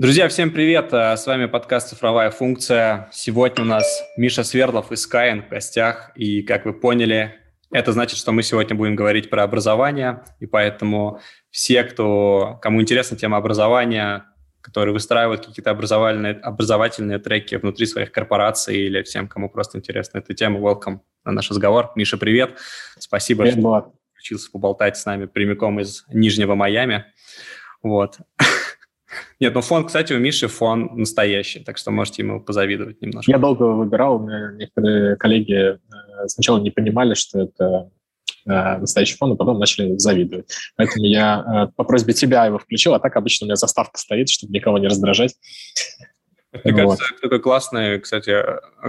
Друзья, всем привет! Э, с вами подкаст «Цифровая функция». Сегодня у нас Миша Свердлов из Skyeng в гостях. И, как вы поняли, это значит, что мы сегодня будем говорить про образование. И поэтому все, кто, кому интересна тема образования, которые выстраивают какие-то образовательные, образовательные треки внутри своих корпораций или всем, кому просто интересна эта тема, welcome на наш разговор. Миша, привет! Спасибо, привет, что включился поболтать с нами прямиком из Нижнего Майами. Вот. Нет, ну фон, кстати, у Миши фон настоящий, так что можете ему позавидовать немножко. Я долго выбирал, у меня некоторые коллеги э, сначала не понимали, что это э, настоящий фон, а потом начали завидовать. Поэтому я э, по просьбе тебя его включил, а так обычно у меня заставка стоит, чтобы никого не раздражать. Мне вот. кажется, это такое классное, кстати,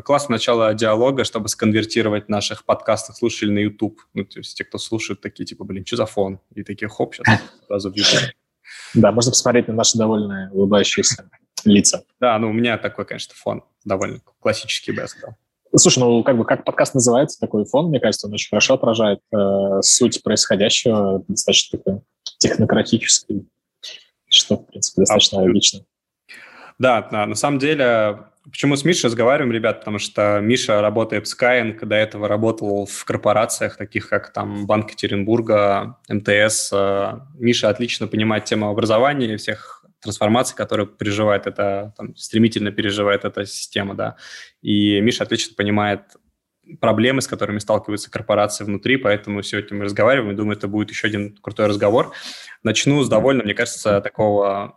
классное начало диалога, чтобы сконвертировать наших подкастов слушателей на YouTube. Ну, то есть те, кто слушают, такие, типа, блин, что за фон? И такие, хоп, сейчас сразу в YouTube. Да, можно посмотреть на наши довольные улыбающиеся лица. Да, ну у меня такой, конечно, фон довольно классический, бы я сказал. Слушай, ну как бы как подкаст называется, такой фон, мне кажется, он очень хорошо отражает э, суть происходящего, достаточно такой технократический, что, в принципе, достаточно Абсолютно. логично. Да, на, на самом деле, почему с Мишей разговариваем, ребят, потому что Миша работает в Skyeng, до этого работал в корпорациях, таких как там Банк Екатеринбурга, МТС. Э, Миша отлично понимает тему образования и всех трансформаций, которые переживает это, там, стремительно переживает эта система, да. И Миша отлично понимает проблемы, с которыми сталкиваются корпорации внутри, поэтому сегодня мы разговариваем, и думаю, это будет еще один крутой разговор. Начну с довольно, мне кажется, такого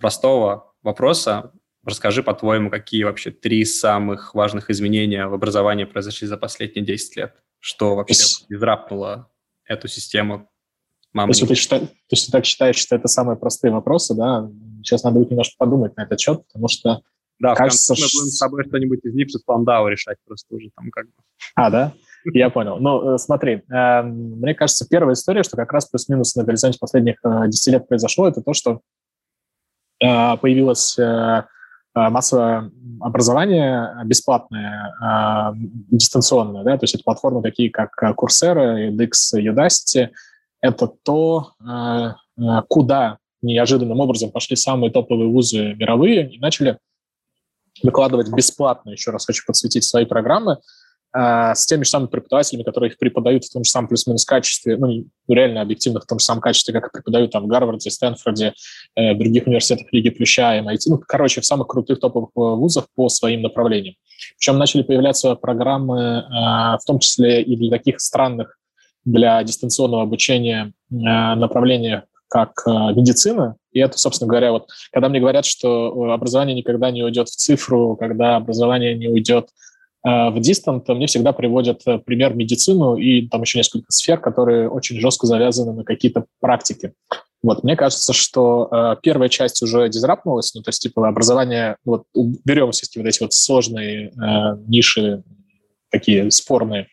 простого вопроса. Расскажи, по-твоему, какие вообще три самых важных изменения в образовании произошли за последние 10 лет? Что вообще израпнуло эту систему? Мама то, есть, ты считай, то есть ты так считаешь, что это самые простые вопросы, да? Сейчас надо будет немножко подумать на этот счет, потому что да, кажется, в конце мы будем с тобой что-нибудь из Нипса Спандау решать просто уже там как бы. А, да? Я понял. Ну, э, смотри, эм, мне кажется, первая история, что как раз плюс-минус на горизонте последних 10 э, лет произошло, это то, что Э, появилось э, э, массовое образование бесплатное, дистанционное, да, то есть это платформы такие, как Coursera, edX, Udacity. Это то, куда неожиданным образом пошли самые топовые вузы мировые и начали выкладывать бесплатно, еще раз хочу подсветить свои программы, с теми же самыми преподавателями, которые их преподают в том же самом плюс-минус качестве, ну, реально объективно в том же самом качестве, как и преподают там в Гарварде, Стэнфорде, э, других университетах Лиги Плюща, MIT, ну, короче, в самых крутых топовых э, вузах по своим направлениям. Причем начали появляться программы, э, в том числе и для таких странных для дистанционного обучения э, направления, как э, медицина. И это, собственно говоря, вот когда мне говорят, что образование никогда не уйдет в цифру, когда образование не уйдет Э, в Distant мне всегда приводят э, пример медицину и там еще несколько сфер, которые очень жестко завязаны на какие-то практики. Вот, мне кажется, что э, первая часть уже дизрапнулась, ну, то есть, типа, образование, вот, берем все вот эти вот сложные э, ниши, такие спорные,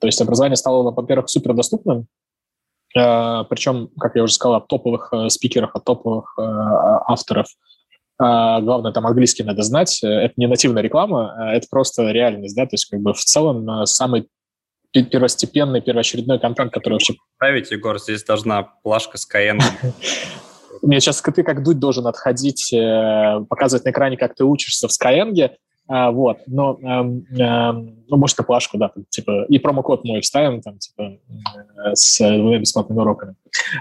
то есть образование стало, во-первых, супердоступным, э, причем, как я уже сказал, от топовых э, спикеров, от топовых э, авторов – а, главное, там английский надо знать. Э, это не нативная реклама, а это просто реальность, да, то есть как бы в целом э, самый первостепенный, первоочередной контент, который вообще... Править, Егор, здесь должна плашка с Cayenne. Мне сейчас ты как дуть должен отходить, э, показывать на экране, как ты учишься в Skyeng, а, вот, но, эм, эм, ну, может, плашку, да, там, типа, и промокод мой вставим, там, типа, э, с двумя бесплатными уроками.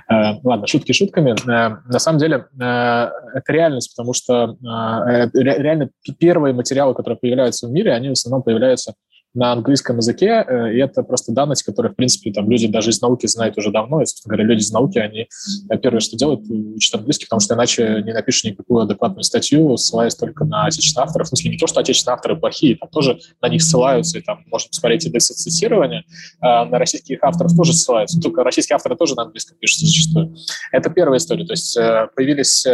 Э, ладно, шутки шутками. Э, на самом деле, э, это реальность, потому что э, реально первые материалы, которые появляются в мире, они в основном появляются на английском языке, э, и это просто данность, которую, в принципе, там люди даже из науки знают уже давно, и, собственно говоря, люди из науки, они э, первое, что делают, учат английский, потому что иначе не напишешь никакую адекватную статью, ссылаясь только на отечественных авторов. В смысле, не то, что отечественные авторы плохие, там тоже на них ссылаются, и там можно посмотреть индексы цитирования, а на российских авторов тоже ссылаются, только российские авторы тоже на английском пишут зачастую. Это первая история, то есть э, появились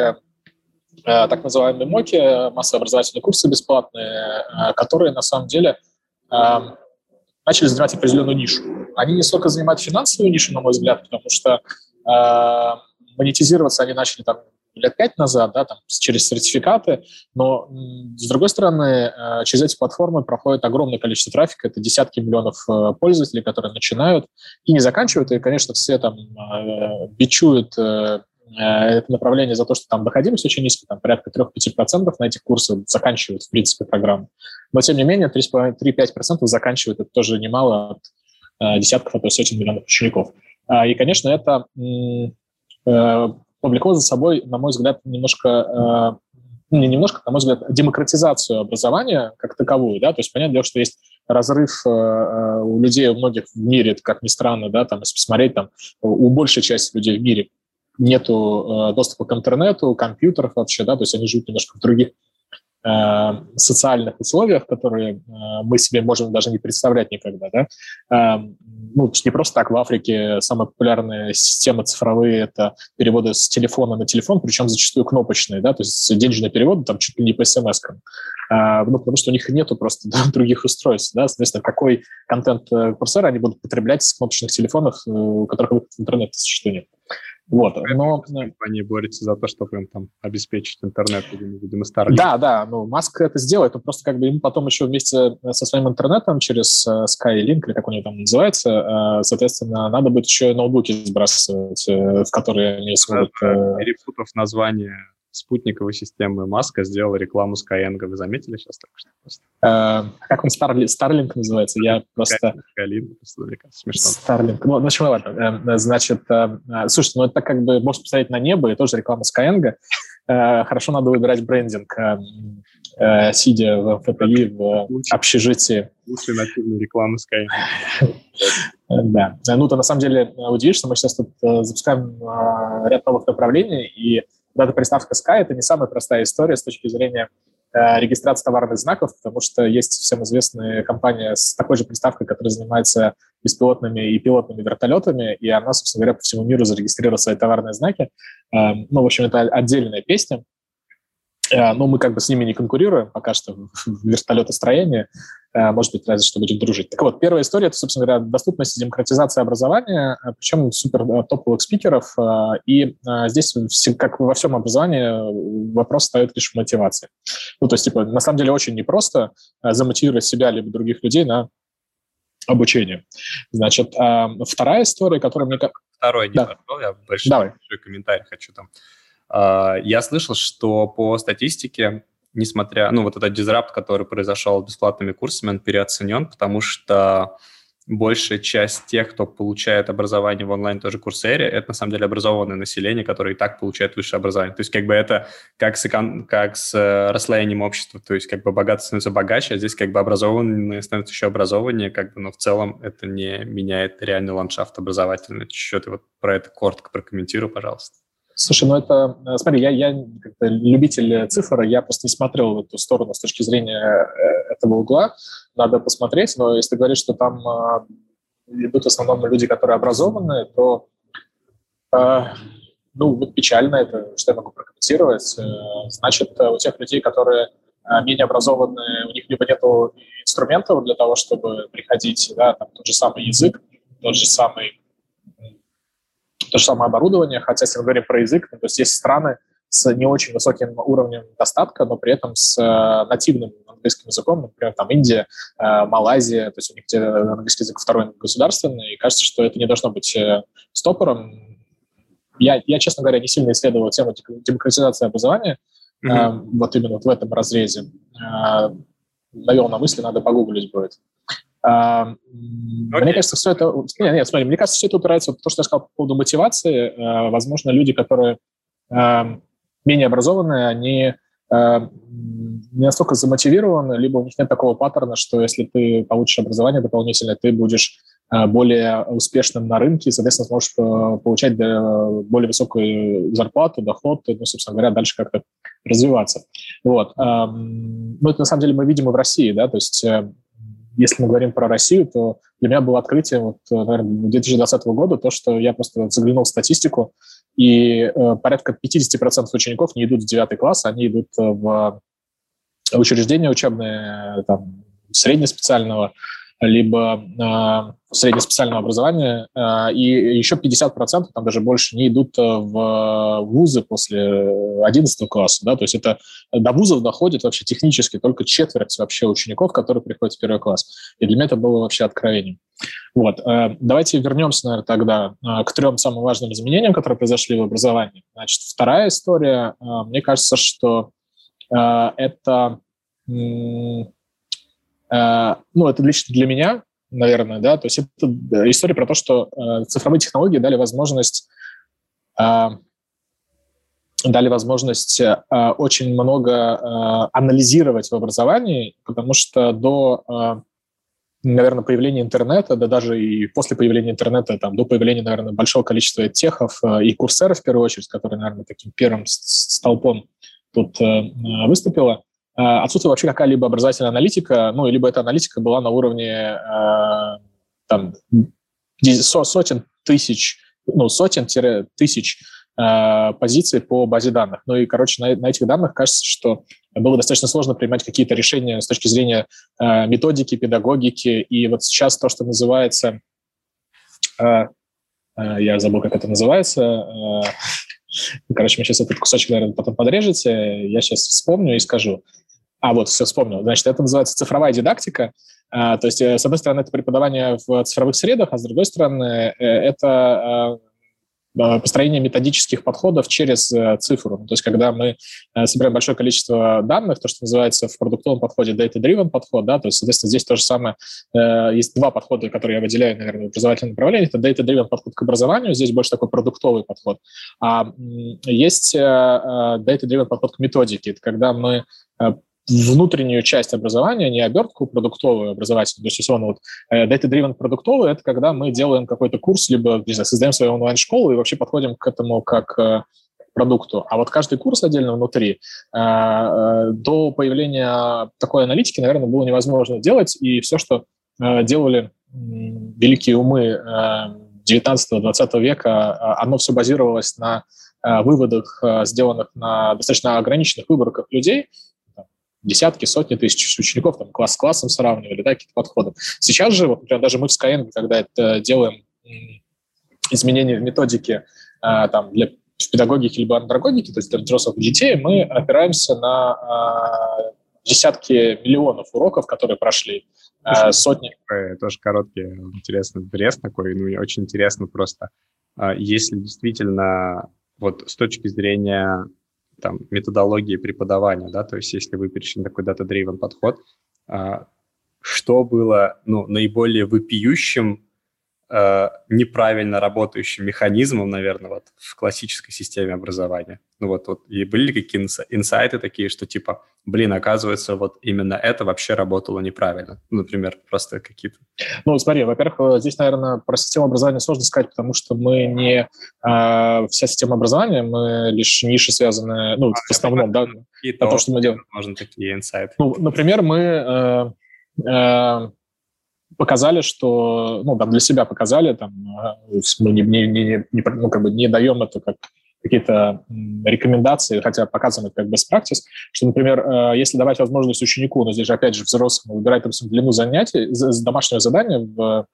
так называемые МОКи, массовые образовательные курсы бесплатные, которые на самом деле – начали занимать определенную нишу. Они не столько занимают финансовую нишу, на мой взгляд, потому что э, монетизироваться они начали там лет пять назад, да, там, через сертификаты, но, с другой стороны, э, через эти платформы проходит огромное количество трафика, это десятки миллионов э, пользователей, которые начинают и не заканчивают, и, конечно, все там э, бичуют это направление за то, что там доходимость очень низкая, там порядка 3-5% на этих курсах заканчивают, в принципе, программу. Но, тем не менее, 3-5% заканчивают, это тоже немало от десятков, а то сотен миллионов учеников. И, конечно, это повлекло за собой, на мой взгляд, немножко не немножко, на мой взгляд, демократизацию образования как таковую, да, то есть понятное дело, что есть разрыв э, э, у людей, у многих в мире, как ни странно, да, там, если посмотреть, там, у большей части людей в мире нету э, доступа к интернету, компьютеров вообще, да, то есть они живут немножко в других Э, социальных условиях, которые э, мы себе можем даже не представлять никогда. Да? Э, ну, не просто так в Африке самая популярная система цифровые – это переводы с телефона на телефон, причем зачастую кнопочные, да, то есть денежные переводы там чуть ли не по смс -кам. Ну, потому что у них нету просто да, других устройств, да, соответственно, какой контент курсера они будут потреблять с кнопочных телефонов, у которых выход в интернет зачастую нет. Вот, но... Компания борется за то, чтобы им там обеспечить интернет, видимо, Starlink. Да, да, ну, Маск это сделает, но просто как бы ему потом еще вместе со своим интернетом через uh, Skylink, или как у него там называется, uh, соответственно, надо будет еще ноутбуки сбрасывать, в которые они смогут... Перепутав название спутниковой системы Маска сделала рекламу Skyeng. Вы заметили сейчас так что просто? Э, как он, Starlink, Starlink называется? Я просто... Skylink, мне кажется, смешно. Starlink. Ну, ну, ладно. Э, значит, э, слушайте, ну это как бы, можно посмотреть на небо, и тоже реклама Skyeng. Хорошо надо выбирать брендинг, сидя в ФПИ, в общежитии. Лучшая нативная реклама Skyeng. Да. Ну, то на самом деле удивишься, мы сейчас тут запускаем ряд новых направлений, и эта приставка Sky — это не самая простая история с точки зрения э, регистрации товарных знаков, потому что есть всем известная компания с такой же приставкой, которая занимается беспилотными и пилотными вертолетами, и она, собственно говоря, по всему миру зарегистрировала свои товарные знаки. Э, ну, в общем, это отдельная песня. Э, но мы как бы с ними не конкурируем пока что в вертолетостроении. Э, может быть, разве что будем дружить. Так вот, первая история – это, собственно говоря, доступность и демократизация образования, э, причем супер топовых спикеров. И здесь, как во всем образовании, вопрос стоит лишь в мотивации. Ну, то есть, типа, на самом деле очень непросто замотивировать себя либо других людей на обучение. Значит, вторая история, которая мне... Второй не да. пошел, я большой, Давай. большой комментарий хочу там я слышал, что по статистике, несмотря, ну, вот этот дизрапт, который произошел бесплатными курсами, он переоценен, потому что большая часть тех, кто получает образование в онлайн тоже курсере, это на самом деле образованное население, которое и так получает высшее образование. То есть как бы это как с, как с э, расслоением общества, то есть как бы богатый становится богаче, а здесь как бы образованные становятся еще образованнее, как бы, но в целом это не меняет реальный ландшафт образовательный. Ты вот про это коротко прокомментируй, пожалуйста. Слушай, ну это, э, смотри, я, я любитель цифр, я просто не смотрел в эту сторону с точки зрения э, этого угла. Надо посмотреть, но если говорить, что там э, идут в основном люди, которые образованные, то э, ну, вот печально это, что я могу прокомментировать. Значит, у тех людей, которые менее образованные, у них либо нет инструментов для того, чтобы приходить, да, там, тот же самый язык, тот же самый то же самое оборудование, хотя если мы говорим про язык, ну, то есть есть страны с не очень высоким уровнем достатка, но при этом с э, нативным английским языком, например, там Индия, э, Малайзия, то есть у них где английский язык второй государственный, и кажется, что это не должно быть э, стопором. Я, я, честно говоря, не сильно исследовал тему демократизации образования, mm-hmm. вот именно вот в этом разрезе. Навел на мысли, надо погуглить будет. Okay. Мне кажется, все это... Нет, нет, смотри, мне кажется, все это упирается в то, что я сказал по поводу мотивации. Э, возможно, люди, которые эм, менее образованные, они эм, не настолько замотивированы, либо у них нет такого паттерна, что если ты получишь образование дополнительное, ты будешь э, более успешным на рынке, соответственно, сможешь э, получать более высокую зарплату, доход, ну, собственно говоря, дальше как-то развиваться. Вот. Эм, ну, это на самом деле мы видим и в России, да, то есть если мы говорим про Россию, то для меня было открытие, вот, э, наверное, 2020 года, то, что я просто заглянул в статистику, и э, порядка 50% учеников не идут в 9 класс, они идут в учреждения учебные, там, среднеспециального либо э, среднеспециального образования, э, и еще 50%, там даже больше, не идут в вузы после 11 класса, да, то есть это до вузов доходит вообще технически только четверть вообще учеников, которые приходят в первый класс. И для меня это было вообще откровением. Вот. Давайте вернемся, наверное, тогда к трем самым важным изменениям, которые произошли в образовании. Значит, вторая история, мне кажется, что это Э, ну, это лично для меня, наверное, да, то есть это история про то, что э, цифровые технологии дали возможность э, дали возможность очень много анализировать в образовании, потому что до, наверное, появления интернета, да даже и после появления интернета, там, до появления, наверное, большого количества техов и курсеров, в первую очередь, которые, наверное, таким первым столпом тут выступила, Э, отсутствует вообще какая-либо образовательная аналитика, ну, либо эта аналитика была на уровне э, там, сотен тысяч, ну, сотен-тысяч э, позиций по базе данных. Ну и, короче, на, на этих данных кажется, что было достаточно сложно принимать какие-то решения с точки зрения э, методики, педагогики. И вот сейчас то, что называется, э, э, я забыл, как это называется, э, короче, мы сейчас этот кусочек, наверное, потом подрежете, я сейчас вспомню и скажу. А, вот, все вспомнил. Значит, это называется цифровая дидактика. А, то есть, э, с одной стороны, это преподавание в цифровых средах, а с другой стороны, э, это а, построение методических подходов через э, цифру. То есть, когда мы собираем большое количество данных, то, что называется в продуктовом подходе data-driven подход, да, то есть, соответственно, здесь то же самое. Есть два подхода, которые я выделяю, наверное, в образовательном направлении. Это data-driven подход к образованию, здесь больше такой продуктовый подход. А есть data-driven подход к методике. Это когда мы внутреннюю часть образования, не обертку продуктовую образовательную. То есть, условно, вот э, data-driven продуктовый – это когда мы делаем какой-то курс, либо, не знаю, создаем свою онлайн-школу и вообще подходим к этому как э, продукту. А вот каждый курс отдельно внутри э, до появления такой аналитики, наверное, было невозможно делать. И все, что делали великие умы 19-20 века, оно все базировалось на выводах, сделанных на достаточно ограниченных выборках людей – десятки, сотни тысяч учеников, там, класс с классом сравнивали, да, какие-то подходы. Сейчас же, вот, например, даже мы в Skyeng, когда это делаем изменения в методике а, там, для в педагогике либо андрогогике, то есть для взрослых детей, мы опираемся на а, десятки миллионов уроков, которые прошли, а, сотни. Тоже короткий, интересный брез такой, ну, очень интересно просто. А, если действительно вот с точки зрения там, методологии преподавания, да, то есть если вы перешли такой data-driven подход, а, что было ну, наиболее вопиющим э, неправильно работающим механизмом, наверное, вот в классической системе образования. Ну вот, вот и были какие инсайты такие, что типа, блин, оказывается, вот именно это вообще работало неправильно. Ну, например, просто какие-то. Ну, смотри, во-первых, э, здесь, наверное, про систему образования сложно сказать, потому что мы не э, вся система образования, мы лишь ниши связаны, ну, а, в основном, да, на то, что мы делаем. Можно такие инсайты. Ну, например, мы э, э, показали, что, ну, там, для себя показали, там, э, мы не, не, не, не, ну, как бы не даем это как какие-то рекомендации, хотя показаны как best practice, что, например, э, если давать возможность ученику, но здесь же, опять же, взрослому выбирать, допустим, длину занятий, домашнее задание в,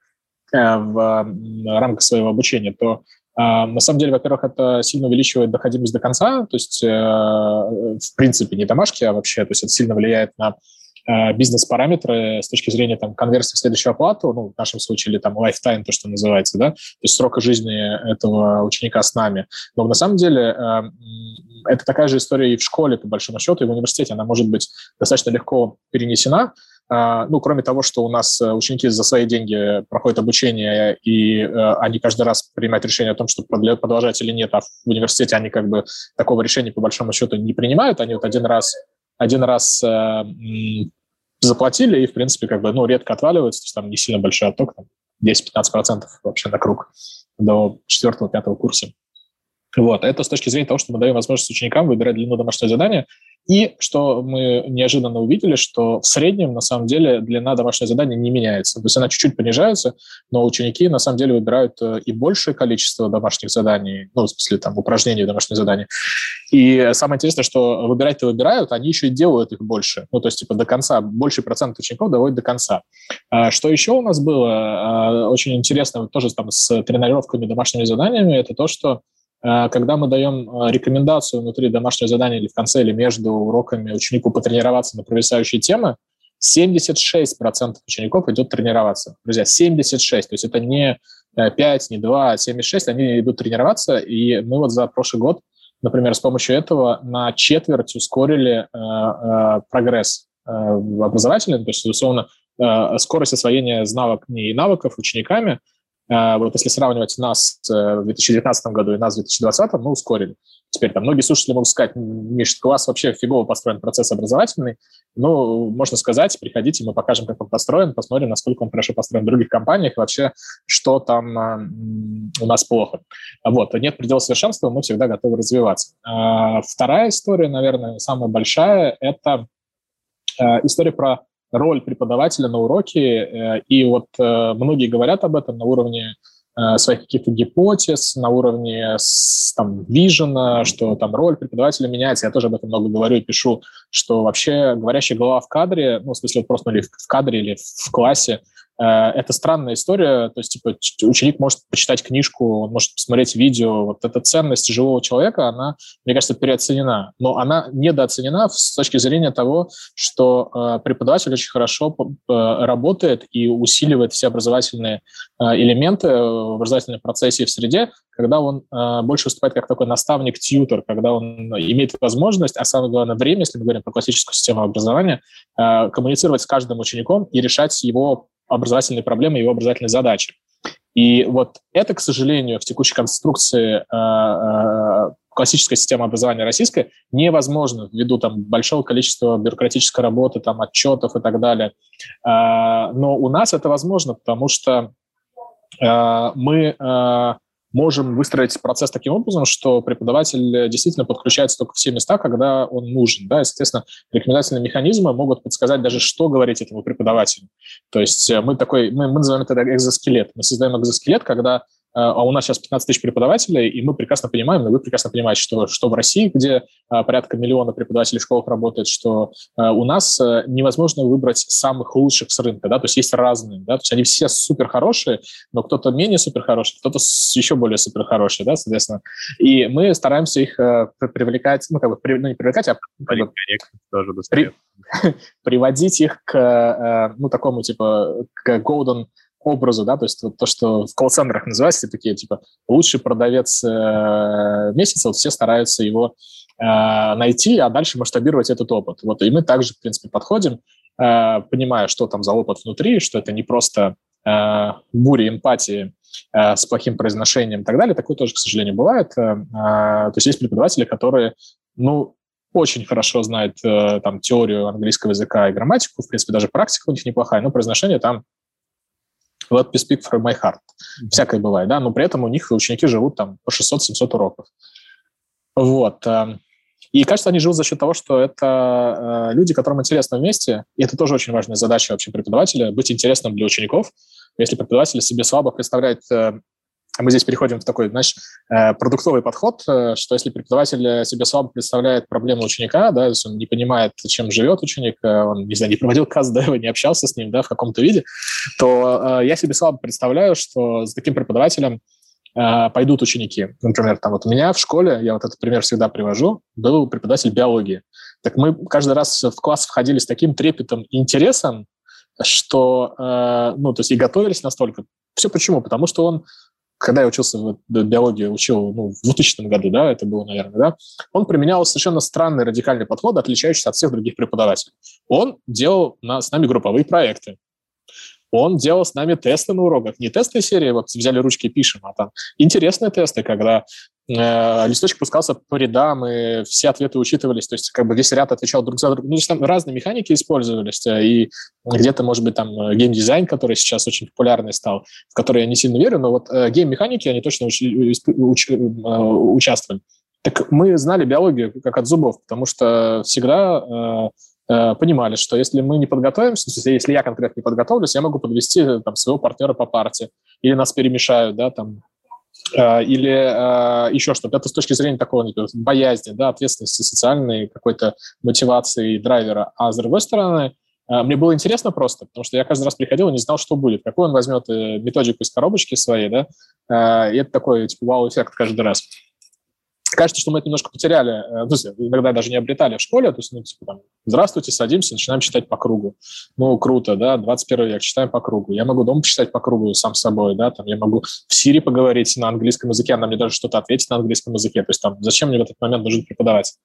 э, в рамках своего обучения, то на самом деле, во-первых, это сильно увеличивает доходимость до конца, то есть, в принципе, не домашки, а вообще, то есть это сильно влияет на Э, бизнес-параметры с точки зрения там, конверсии в следующую оплату, ну, в нашем случае, или там lifetime, то, что называется, да, то есть срока жизни этого ученика с нами. Но на самом деле э, это такая же история и в школе, по большому счету, и в университете. Она может быть достаточно легко перенесена, э, ну, кроме того, что у нас ученики за свои деньги проходят обучение, и они каждый раз принимают решение о том, что продолжать или нет, а в университете они как бы такого решения по большому счету не принимают. Они вот один раз один раз э, заплатили, и, в принципе, как бы, ну, редко отваливаются, то есть там не сильно большой отток, там 10-15% вообще на круг до 4-5 курса. Вот, это с точки зрения того, что мы даем возможность ученикам выбирать длину домашнего задания. И что мы неожиданно увидели, что в среднем, на самом деле, длина домашнего задания не меняется. То есть она чуть-чуть понижается, но ученики, на самом деле, выбирают э, и большее количество домашних заданий, ну, в смысле, там, упражнений домашних заданий. И самое интересное, что выбирать-то выбирают, они еще и делают их больше. Ну, то есть, типа, до конца, больший процент учеников доводит до конца. А что еще у нас было а, очень интересно, тоже там с тренировками домашними заданиями, это то, что когда мы даем э, рекомендацию внутри домашнего задания или в конце, или между уроками ученику потренироваться на провисающие темы, 76% учеников идет тренироваться. Друзья, 76, то есть это не 5, не 2, а 76, они идут тренироваться, и мы вот за прошлый год, например, с помощью этого на четверть ускорили э, э, прогресс э, образовательный, то есть, условно, э, скорость освоения навык, не навыков учениками – вот если сравнивать нас э, в 2019 году и нас в 2020, мы ускорили. Теперь там многие слушатели могут сказать, Миш, вас вообще фигово построен процесс образовательный. Ну, можно сказать, приходите, мы покажем, как он построен, посмотрим, насколько он хорошо построен в других компаниях, вообще, что там э, у нас плохо. Вот, нет предела совершенства, мы всегда готовы развиваться. Вторая история, наверное, самая большая, это э, история про роль преподавателя на уроке, э, и вот э, многие говорят об этом на уровне э, своих каких-то гипотез, на уровне там, вижена, что там роль преподавателя меняется. Я тоже об этом много говорю и пишу, что вообще говорящая голова в кадре, ну, в смысле, просто ну, или в кадре, или в классе, это странная история, то есть типа ученик может почитать книжку, он может посмотреть видео. Вот эта ценность живого человека, она, мне кажется, переоценена, но она недооценена с точки зрения того, что э, преподаватель очень хорошо э, работает и усиливает все образовательные элементы в образовательном процессе и в среде, когда он больше выступает как такой наставник-тьютер, когда он имеет возможность, а самое главное время, если мы говорим про классическую систему образования, коммуницировать с каждым учеником и решать его образовательные проблемы, его образовательные задачи. И вот это, к сожалению, в текущей конструкции э, э, классической системы образования российской невозможно ввиду там большого количества бюрократической работы, там отчетов и так далее. Э, но у нас это возможно, потому что мы можем выстроить процесс таким образом, что преподаватель действительно подключается только в все места, когда он нужен. Да? И, соответственно, рекомендательные механизмы могут подсказать даже, что говорить этому преподавателю. То есть э, мы такой, мы, мы называем это экзоскелет. Мы создаем экзоскелет, когда а, а у нас сейчас 15 тысяч преподавателей, и мы прекрасно понимаем, но вы прекрасно понимаете, что, что в России, где а, порядка миллиона преподавателей в школах работает, что а, у нас невозможно выбрать самых лучших с рынка, да, то есть есть разные, да, то есть они все супер хорошие, но кто-то менее супер хороший, кто-то еще более супер хороший, да, соответственно. И мы стараемся их привлекать, ну, как бы, ну, не привлекать, а как бы, тоже при, приводить их к, ну, такому, типа, к golden образу, да, то есть вот то, что в колл-центрах называется, такие, типа, лучший продавец э, месяца, вот все стараются его э, найти, а дальше масштабировать этот опыт. Вот и мы также, в принципе, подходим, э, понимая, что там за опыт внутри, что это не просто э, буря эмпатии э, с плохим произношением и так далее. Такое тоже, к сожалению, бывает. Э, э, то есть есть преподаватели, которые, ну, очень хорошо знают там теорию английского языка и грамматику, в принципе, даже практика у них неплохая, но произношение там Let me speak from my heart. Всякое бывает, да, но при этом у них ученики живут там по 600-700 уроков. Вот. Эм, и кажется, они живут за счет того, что это э, люди, которым интересно вместе, и это тоже очень важная задача вообще преподавателя, быть интересным для учеников. Если преподаватель себе слабо представляет э, мы здесь переходим в такой, знаешь, э, продуктовый подход, э, что если преподаватель себе слабо представляет проблему ученика, да, то есть он не понимает, чем живет ученик, э, он, не знаю, не проводил каз до этого, не общался с ним, да, в каком-то виде, то я себе слабо представляю, что с таким преподавателем пойдут ученики. Например, там вот у меня в школе, я вот этот пример всегда привожу, был преподаватель биологии. Так мы каждый раз в класс входили с таким трепетом и интересом, что, ну, то есть и готовились настолько. Все почему? Потому что он когда я учился в биологии, учил ну, в 2000 году, да, это было, наверное, да, он применял совершенно странный радикальный подход, отличающийся от всех других преподавателей. Он делал на, с нами групповые проекты. Он делал с нами тесты на уроках. Не тестные серии, вот взяли ручки и пишем, а там интересные тесты, когда листочек пускался по рядам, и все ответы учитывались, то есть как бы весь ряд отвечал друг за другом. Ну, то есть там разные механики использовались, э, и где-то, может быть, там э, геймдизайн, который сейчас очень популярный стал, в который я не сильно верю, но вот э, гейм-механики, они точно уч- уч- э, участвовали. Так мы знали биологию как от зубов, потому что всегда э, э, понимали, что если мы не подготовимся, если я конкретно не подготовлюсь, я могу подвести там, своего партнера по партии, или нас перемешают, да, там, Э, или э, еще что-то. Это с точки зрения такого боязни, да, ответственности социальной, какой-то мотивации драйвера. А с другой стороны, э, мне было интересно просто, потому что я каждый раз приходил и не знал, что будет. Какой он возьмет методику из коробочки своей, да, и это такой, типа, вау-эффект каждый раз кажется, что мы это немножко потеряли, ну, иногда даже не обретали в школе, то есть, ну, типа, там, здравствуйте, садимся, начинаем читать по кругу. Ну, круто, да, 21 век, читаем по кругу. Я могу дома почитать по кругу сам собой, да, там, я могу в Сирии поговорить на английском языке, она мне даже что-то ответит на английском языке, то есть, там, зачем мне в этот момент нужен преподаватель?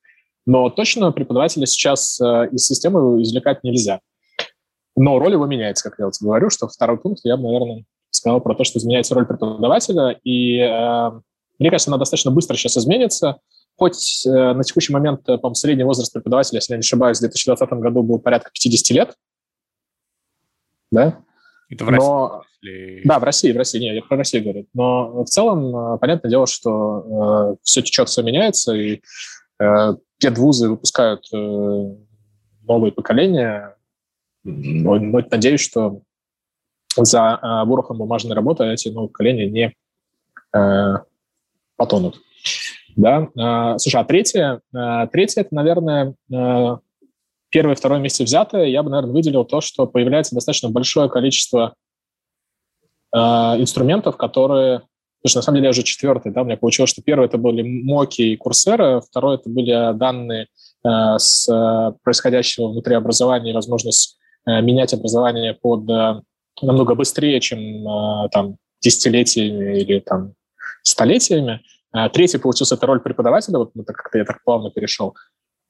Но точно преподавателя сейчас э, из системы извлекать нельзя. Но роль его меняется, как я вот говорю, что второй пункт я бы, наверное, сказал про то, что изменяется роль преподавателя, и э, мне кажется, она достаточно быстро сейчас изменится. Хоть э, на текущий момент, э, по средний возраст преподавателя, если я не ошибаюсь, в 2020 году был порядка 50 лет. Да? Это в Но... России? Да, в России, в России. Не, я про Россию говорю. Но в целом, э, понятное дело, что э, все течет, все меняется, и э, педвузы выпускают э, новые поколения. Но, но надеюсь, что за э, ворохом бумажной работы эти новые поколения не э, потонут. Да? А, слушай, а третье, а, третье это, наверное, а, первое и второе месте взятое, я бы, наверное, выделил то, что появляется достаточно большое количество инструментов, которые... Слушай, на самом деле я уже четвертый, да, у меня получилось, что первое это были Моки и Курсера, второе это были данные с происходящего внутри образования и возможность менять образование под намного быстрее, чем там десятилетиями или там столетиями. А третий получился это роль преподавателя, вот как-то я так плавно перешел.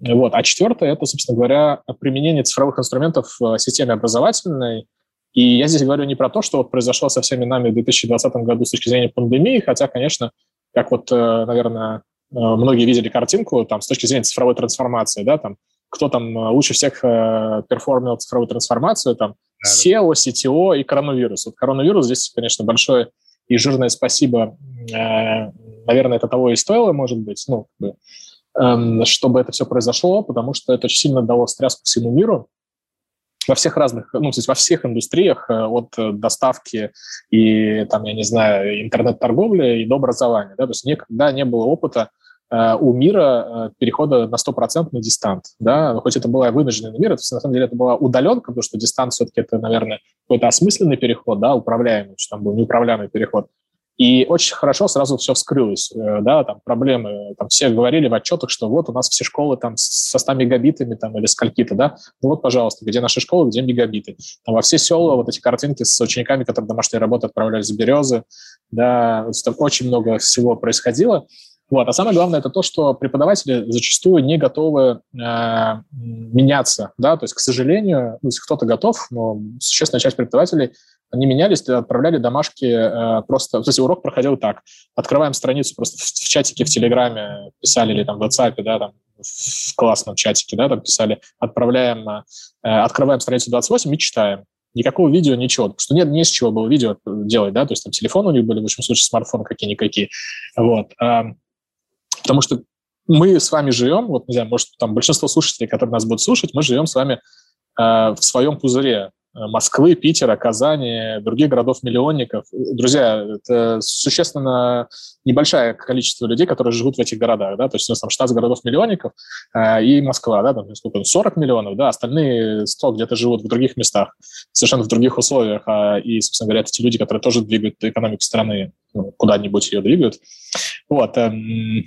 Вот. А четвертое – это, собственно говоря, применение цифровых инструментов в системе образовательной. И я здесь говорю не про то, что вот произошло со всеми нами в 2020 году с точки зрения пандемии, хотя, конечно, как вот, э, наверное, э, многие видели картинку там, с точки зрения цифровой трансформации, да, там, кто там э, лучше всех перформил цифровую трансформацию, там, SEO, CTO и коронавирус. Вот коронавирус здесь, конечно, большое и жирное спасибо, э, наверное, это того и стоило, может быть, ну, эм, чтобы это все произошло, потому что это очень сильно дало стряску всему миру, во всех разных, ну, то есть во всех индустриях, э, от доставки и, там, я не знаю, интернет-торговли и до образования, да, то есть никогда не было опыта Э, у мира э, перехода на 100% на дистант. Да? Хоть это была вынужденный мир, это, на самом деле это была удаленка, потому что дистант все-таки это, наверное, какой-то осмысленный переход, да, управляемый, что там был неуправляемый переход. И очень хорошо сразу все вскрылось, э, да, там проблемы, там все говорили в отчетах, что вот у нас все школы там со 100 мегабитами там или скольки-то, да, ну вот, пожалуйста, где наши школы, где мегабиты. Там во все села вот эти картинки с учениками, которые домашние работы отправляли за березы, да, там очень много всего происходило, вот. А самое главное это то, что преподаватели зачастую не готовы э, меняться. Да? То есть, к сожалению, ну, кто-то готов, но существенная часть преподавателей они менялись, отправляли домашки э, просто... То есть урок проходил так. Открываем страницу просто в, в чатике в Телеграме писали или там в WhatsApp, да, там в классном чатике, да, там писали, отправляем, э, открываем страницу 28 и читаем. Никакого видео, ничего. Потому что нет, не с чего было видео делать, да, то есть там телефоны у них были, в общем случае смартфоны какие-никакие. Вот. Потому что мы с вами живем, вот, не знаю, может, там большинство слушателей, которые нас будут слушать, мы живем с вами э, в своем пузыре. Э, Москвы, Питера, Казани, других городов-миллионников. Друзья, это существенно небольшое количество людей, которые живут в этих городах, да, то есть у нас там 16 городов-миллионников э, и Москва, да, там сколько, 40 миллионов, да, остальные 100 где-то живут в других местах, совершенно в других условиях, а, и, собственно говоря, это те люди, которые тоже двигают экономику страны, ну, куда-нибудь ее двигают. Вот, эм,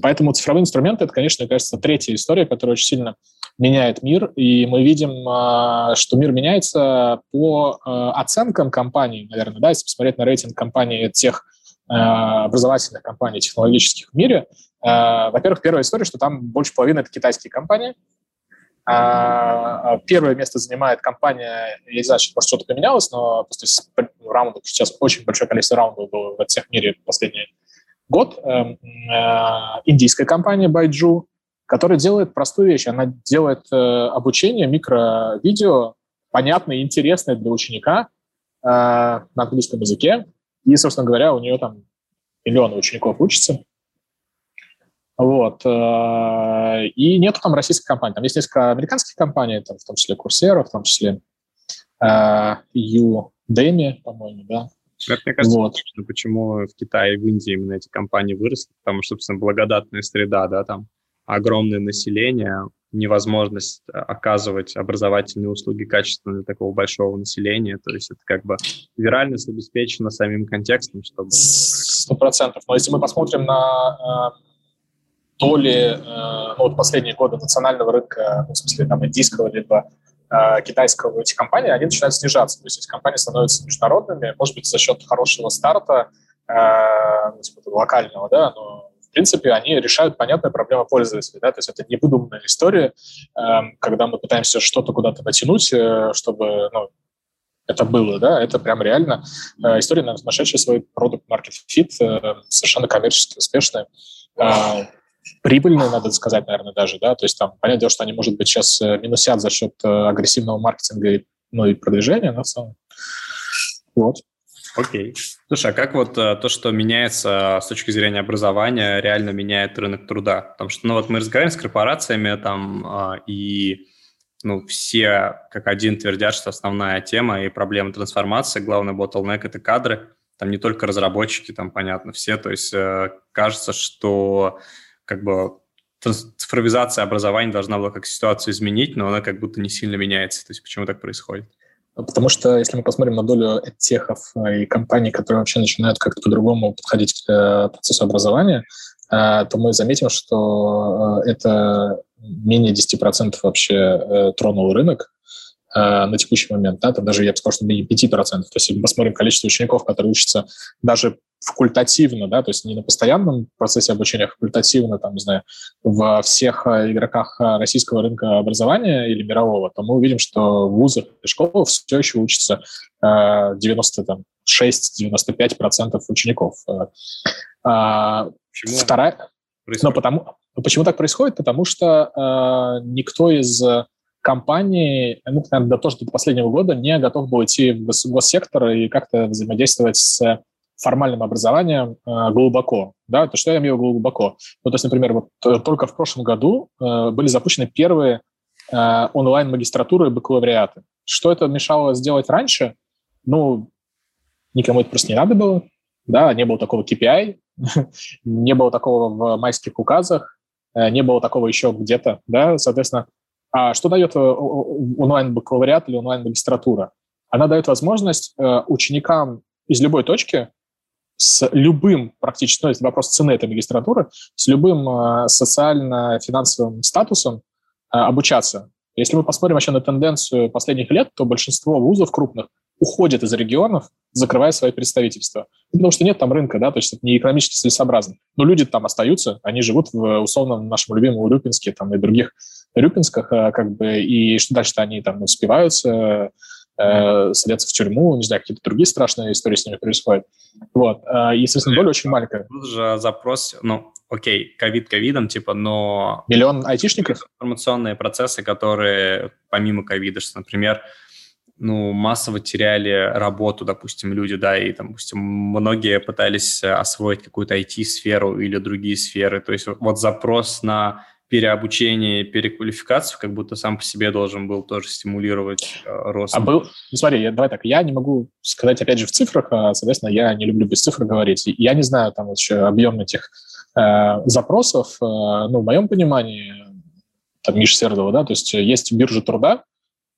Поэтому цифровые инструменты – это, конечно, кажется, третья история, которая очень сильно меняет мир, и мы видим, а, что мир меняется по а, оценкам компаний, наверное, да, если посмотреть на рейтинг компаний тех а, образовательных компаний технологических в мире. Во-первых, первая история, что там больше половины – это китайские компании, Первое место занимает компания, я не знаю, может, что-то поменялось, но просто раундов, сейчас очень большое количество раундов было в всех мире последние год э, э, индийская компания Байджу, которая делает простую вещь. Она делает э, обучение микровидео понятное и интересное для ученика на английском языке. И, собственно говоря, у нее там миллионы учеников учатся. Вот. И нету там российской компании. Там есть несколько американских компаний, там, в том числе Coursera, в том числе Udemy, по-моему, да. Это, мне кажется, вот. почему в Китае и в Индии именно эти компании выросли, потому что, собственно, благодатная среда, да, там огромное население, невозможность э, оказывать образовательные услуги качественно для такого большого населения. То есть это как бы виральность обеспечена самим контекстом, чтобы... Сто процентов. Но если мы посмотрим на э, доли э, ну, вот последние годы национального рынка, ну, в смысле там индийского либо китайского эти компании, они начинают снижаться. То есть эти компании становятся международными, может быть, за счет хорошего старта, э, ну, типа, локального, да, но принципе, они решают понятную проблему пользователя. Да? То есть это не выдуманная история, э, когда мы пытаемся что-то куда-то натянуть, э, чтобы ну, это было, да, это прям реально э, история, нашедшая свой продукт market fit, э, совершенно коммерчески успешная, э, прибыльная, надо сказать, наверное, даже, да, то есть там, понятное дело, что они, может быть, сейчас э, минусят за счет э, агрессивного маркетинга ну, и продвижения, но в целом. Вот. Окей. Слушай, а как вот э, то, что меняется с точки зрения образования, реально меняет рынок труда? Потому что, ну вот мы разговариваем с корпорациями там, а, и ну, все как один твердят, что основная тема и проблема трансформации, главный bottleneck – это кадры. Там не только разработчики, там, понятно, все. То есть кажется, что как бы цифровизация образования должна была как ситуацию изменить, но она как будто не сильно меняется. То есть почему так происходит? Потому что если мы посмотрим на долю техов э, и компаний, которые вообще начинают как-то по-другому подходить к э, процессу образования, э, то мы заметим, что это менее 10% вообще тронул рынок на текущий момент. Да, там даже, я бы сказал, что менее 5%. То есть мы посмотрим количество учеников, которые учатся даже факультативно, да, то есть не на постоянном процессе обучения, а факультативно, там, не знаю, во всех э, игроках э, российского рынка образования или мирового, то мы увидим, что в вузах и школах все еще учатся 96-95% э, учеников. А, почему? Вторая... Но потому... Почему так происходит? Потому что э, никто из компаний, ну, наверное, до, тоже до последнего года не готов был идти в госсектор и как-то взаимодействовать с формальным образованием э, глубоко. Да? То что я имею в виду глубоко? Ну, то есть, например, вот э, только в прошлом году э, были запущены первые э, онлайн-магистратуры и бакалавриаты. Что это мешало сделать раньше? Ну, никому это просто не надо было. Да, не было такого KPI, не было такого в майских указах, э, не было такого еще где-то, да, соответственно. А что дает э, онлайн-бакалавриат или онлайн-магистратура? Она дает возможность ученикам из любой точки с любым практически, ну, это вопрос цены этой магистратуры, с любым э, социально-финансовым статусом э, обучаться. Если мы посмотрим вообще на тенденцию последних лет, то большинство вузов крупных уходят из регионов, закрывая свои представительства. Ну, потому что нет там рынка, да, то есть это не экономически целесообразно. Но люди там остаются, они живут в условном нашем любимом Урюпинске там, и других Рюпинсках, э, как бы, и что дальше-то они там успеваются, э, садятся в тюрьму, не знаю, какие-то другие страшные истории с ними происходят. Вот. Э, и, соответственно, доля очень маленькая. Тут же запрос, ну, окей, ковид ковидом, типа, но... Миллион айтишников? Информационные процессы, которые помимо ковида, что, например, ну, массово теряли работу, допустим, люди, да, и, там, допустим, многие пытались освоить какую-то IT-сферу или другие сферы. То есть вот запрос на переобучение, переквалификацию, как будто сам по себе должен был тоже стимулировать э, рост. А был, ну, смотри, я, давай так, я не могу сказать, опять же, в цифрах, а, соответственно, я не люблю без цифр говорить. Я не знаю там вообще объем этих э, запросов, э, ну, в моем понимании, там, Миша Сердова, да, то есть есть биржа труда,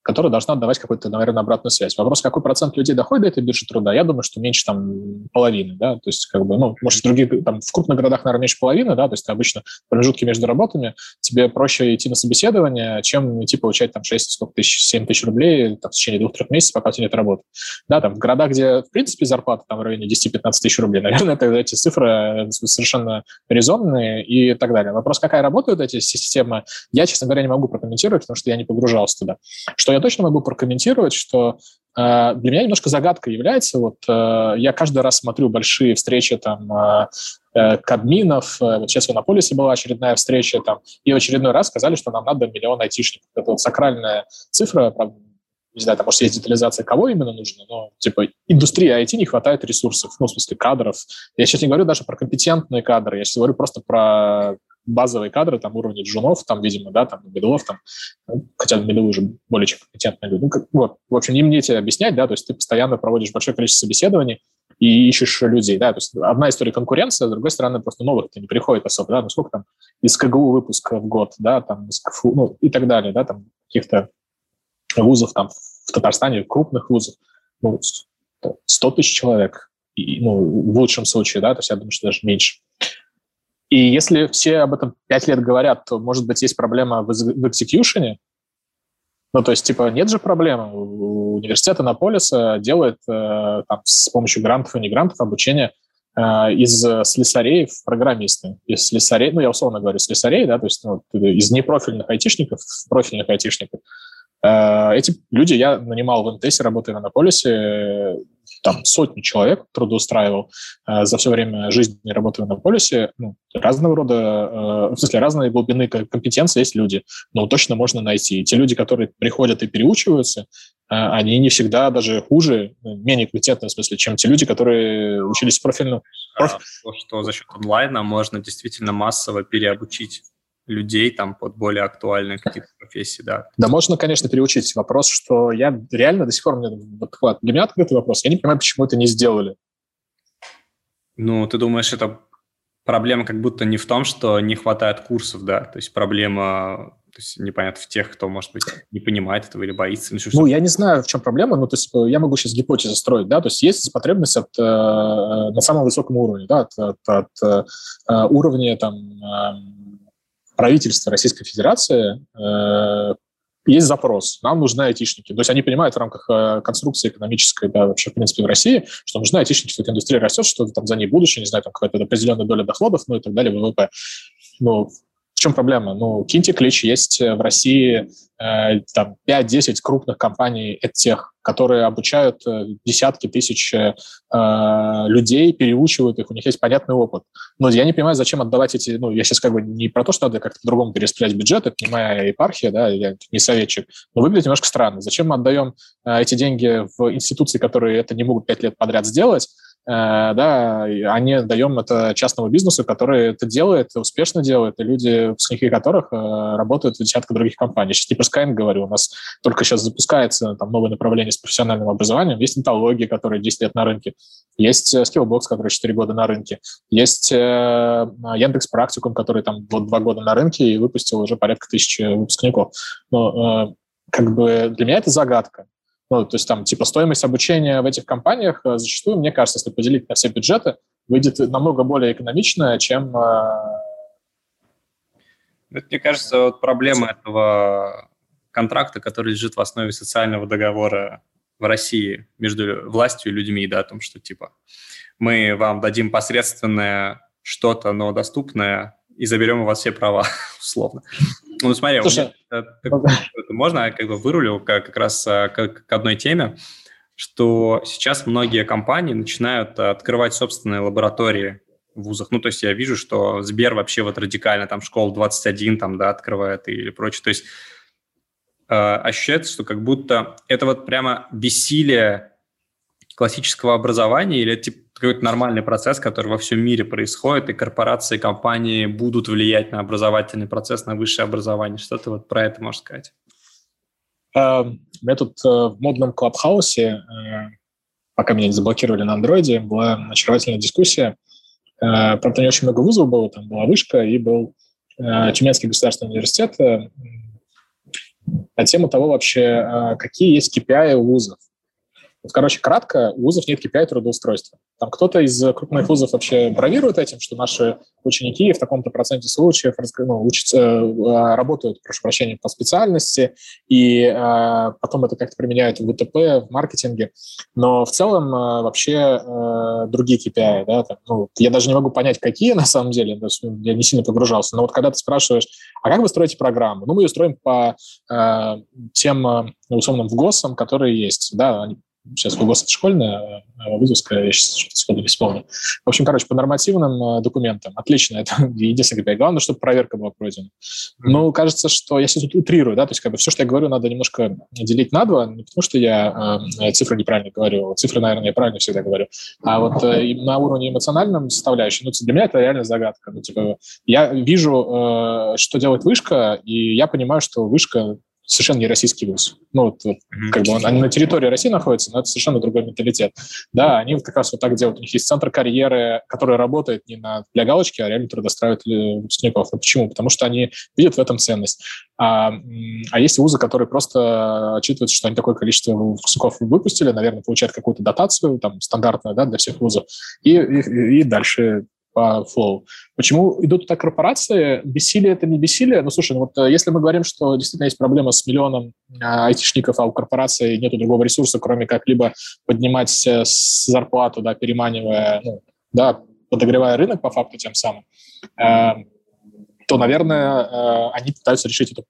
которая должна давать какую-то, наверное, обратную связь. Вопрос, какой процент людей доходит до этой биржи труда, я думаю, что меньше там половины, да, то есть как бы, ну, может, в других, там, в крупных городах, наверное, меньше половины, да, то есть обычно промежутки между работами, тебе проще идти на собеседование, чем идти получать там 6, сколько тысяч, 7 тысяч рублей там, в течение двух-трех месяцев, пока у тебя нет работы. Да, там в городах, где, в принципе, зарплата там в районе 10-15 тысяч рублей, наверное, это, эти цифры совершенно резонные и так далее. Вопрос, какая работают эти системы, я, честно говоря, не могу прокомментировать, потому что я не погружался туда. Что я точно могу прокомментировать, что э, для меня немножко загадкой является, вот э, я каждый раз смотрю большие встречи там э, кадминов. Э, вот сейчас в Иннополисе была очередная встреча там, и в очередной раз сказали, что нам надо миллион айтишников. Это вот сакральная цифра, правда, не знаю, там, может, есть детализация, кого именно нужно, но, типа, индустрии IT не хватает ресурсов, ну, в смысле, кадров. Я сейчас не говорю даже про компетентные кадры, я сейчас говорю просто про базовые кадры, там, уровня джунов, там, видимо, да, там, медлов, там, хотя медлы уже более чем компетентные люди. Ну, как, вот, в общем, не мне тебе объяснять, да, то есть ты постоянно проводишь большое количество собеседований и ищешь людей, да, то есть одна история конкуренция, с другой стороны, просто новых-то не приходит особо, да, ну, сколько там из КГУ выпуска в год, да, там, из КФУ, ну, и так далее, да, там, каких-то вузов там в Татарстане, крупных вузов, ну, 100 тысяч человек, и, ну, в лучшем случае, да, то есть я думаю, что даже меньше. И если все об этом 5 лет говорят, то, может быть, есть проблема в, в экзекьюшене, ну, то есть, типа, нет же проблемы. Университет Анаполиса делает э, там, с помощью грантов и не грантов обучение э, из слесарей в программисты. Из слесарей, ну, я условно говорю, слесарей, да, то есть ну, из непрофильных айтишников в профильных айтишников. Э, эти люди я нанимал в МТС, работая в Анаполисе, там сотни человек трудоустраивал э, за все время жизни работы в Анаполисе. Ну, разного рода, э, в смысле, разной глубины компетенции есть люди, но точно можно найти. И те люди, которые приходят и переучиваются, они не всегда даже хуже, менее компетентны, в смысле, чем те люди, которые учились профильно. Проф... То, что за счет онлайна можно действительно массово переобучить людей там под более актуальные какие-то профессии, да. Да, можно, конечно, переучить. Вопрос, что я реально до сих пор, мне, вот, для меня открытый вопрос, я не понимаю, почему это не сделали. Ну, ты думаешь, это проблема как будто не в том, что не хватает курсов, да, то есть проблема то есть непонятно в тех, кто, может быть, не понимает этого или боится. Ну, ну я не знаю, в чем проблема, но то есть я могу сейчас гипотезу строить, да, то есть есть потребность от, э, на самом высоком уровне, да, от, от, от э, уровня там э, правительства Российской Федерации э, есть запрос, нам нужны айтишники. То есть они понимают в рамках э, конструкции экономической, да, вообще, в принципе, в России, что нужны айтишники, что эта индустрия растет, что там за ней будущее, не знаю, там какая-то определенная доля доходов, ну и так далее, ВВП. Ну, чем проблема? Ну, киньте клич, есть в России э, там 5-10 крупных компаний тех, которые обучают э, десятки тысяч э, людей, переучивают их, у них есть понятный опыт. Но я не понимаю, зачем отдавать эти... Ну, я сейчас как бы не про то, что надо как-то по-другому перераспределять бюджет, это не моя епархия, да, я не советчик, но выглядит немножко странно. Зачем мы отдаем э, эти деньги в институции, которые это не могут пять лет подряд сделать, Э, да, а не даем это частному бизнесу, который это делает, успешно делает, и люди, выпускники которых э, работают в десятках других компаний. Сейчас не про Skyeng говорю, у нас только сейчас запускается там новое направление с профессиональным образованием, есть интология, которая 10 лет на рынке, есть э, Skillbox, который 4 года на рынке, есть Яндекс Практикум, который там вот 2 года на рынке и выпустил уже порядка тысячи выпускников. Но как бы для меня это загадка. Ну, то есть там типа стоимость обучения в этих компаниях э, зачастую, мне кажется, если поделить на все бюджеты, выйдет намного более экономично, чем... Э, Это, мне кажется, вот проблема этого контракта, который лежит в основе социального договора в России между властью и людьми, да, о том, что типа мы вам дадим посредственное что-то, но доступное, и заберем у вас все права, условно. Ну, смотри, Слушай, можно я как бы вырулил как, как раз э, к, к одной теме, что сейчас многие компании начинают открывать собственные лаборатории в вузах. Ну, то есть я вижу, что Сбер вообще вот радикально там школ 21 там, да, открывает или прочее. То есть э, ощущается, что как будто это вот прямо бессилие классического образования или типа какой-то нормальный процесс, который во всем мире происходит, и корпорации, компании будут влиять на образовательный процесс, на высшее образование. Что ты вот про это можешь сказать? У меня тут uh, в модном клабхаусе, uh, пока меня не заблокировали на андроиде, была очаровательная дискуссия. Правда, не очень много вузов было, там была вышка и был Тюменский государственный университет. На тему того вообще, какие есть KPI у вузов. Вот, короче, кратко, у вузов нет KPI трудоустройства. Там кто-то из крупных вузов вообще бравирует этим, что наши ученики в таком-то проценте случаев ну, учатся, э, работают, прошу прощения, по специальности, и э, потом это как-то применяют в ВТП, в маркетинге. Но в целом э, вообще э, другие KPI, да, там, ну, я даже не могу понять, какие на самом деле, я не сильно погружался, но вот когда ты спрашиваешь, а как вы строите программу? Ну, мы ее строим по э, тем, э, условным, в ГОСам, которые есть, да, они сейчас ВГОС это школьная, а вузовская, я сейчас что-то сходу не вспомню. В общем, короче, по нормативным документам отлично, это единственное, главное, чтобы проверка была пройдена. Но кажется, что я сейчас утрирую, да, то есть как бы все, что я говорю, надо немножко делить на два, не потому что я э, цифры неправильно говорю, цифры, наверное, я правильно всегда говорю, а вот э, на уровне эмоциональном составляющей, ну, для меня это реально загадка. Ну, типа, я вижу, э, что делает вышка, и я понимаю, что вышка совершенно не российский вуз. Ну, вот, вот mm-hmm. как бы он, они на территории России находятся, но это совершенно другой менталитет. Да, они вот как раз вот так делают. У них есть центр карьеры, который работает не на, для галочки, а реально трудоустраивает выпускников. А почему? Потому что они видят в этом ценность. А, а есть вузы, которые просто отчитываются, что они такое количество выпускников выпустили, наверное, получают какую-то дотацию, там, стандартную, да, для всех вузов, и, и, и дальше по флоу. Почему идут туда корпорации? Бессилие – это не бессилие. Ну, слушай, ну вот э, если мы говорим, что действительно есть проблема с миллионом а, айтишников, а у корпорации нет другого ресурса, кроме как либо поднимать э, зарплату, да, переманивая, ну, да, подогревая рынок по факту тем самым, э, то, наверное, э, они пытаются решить эту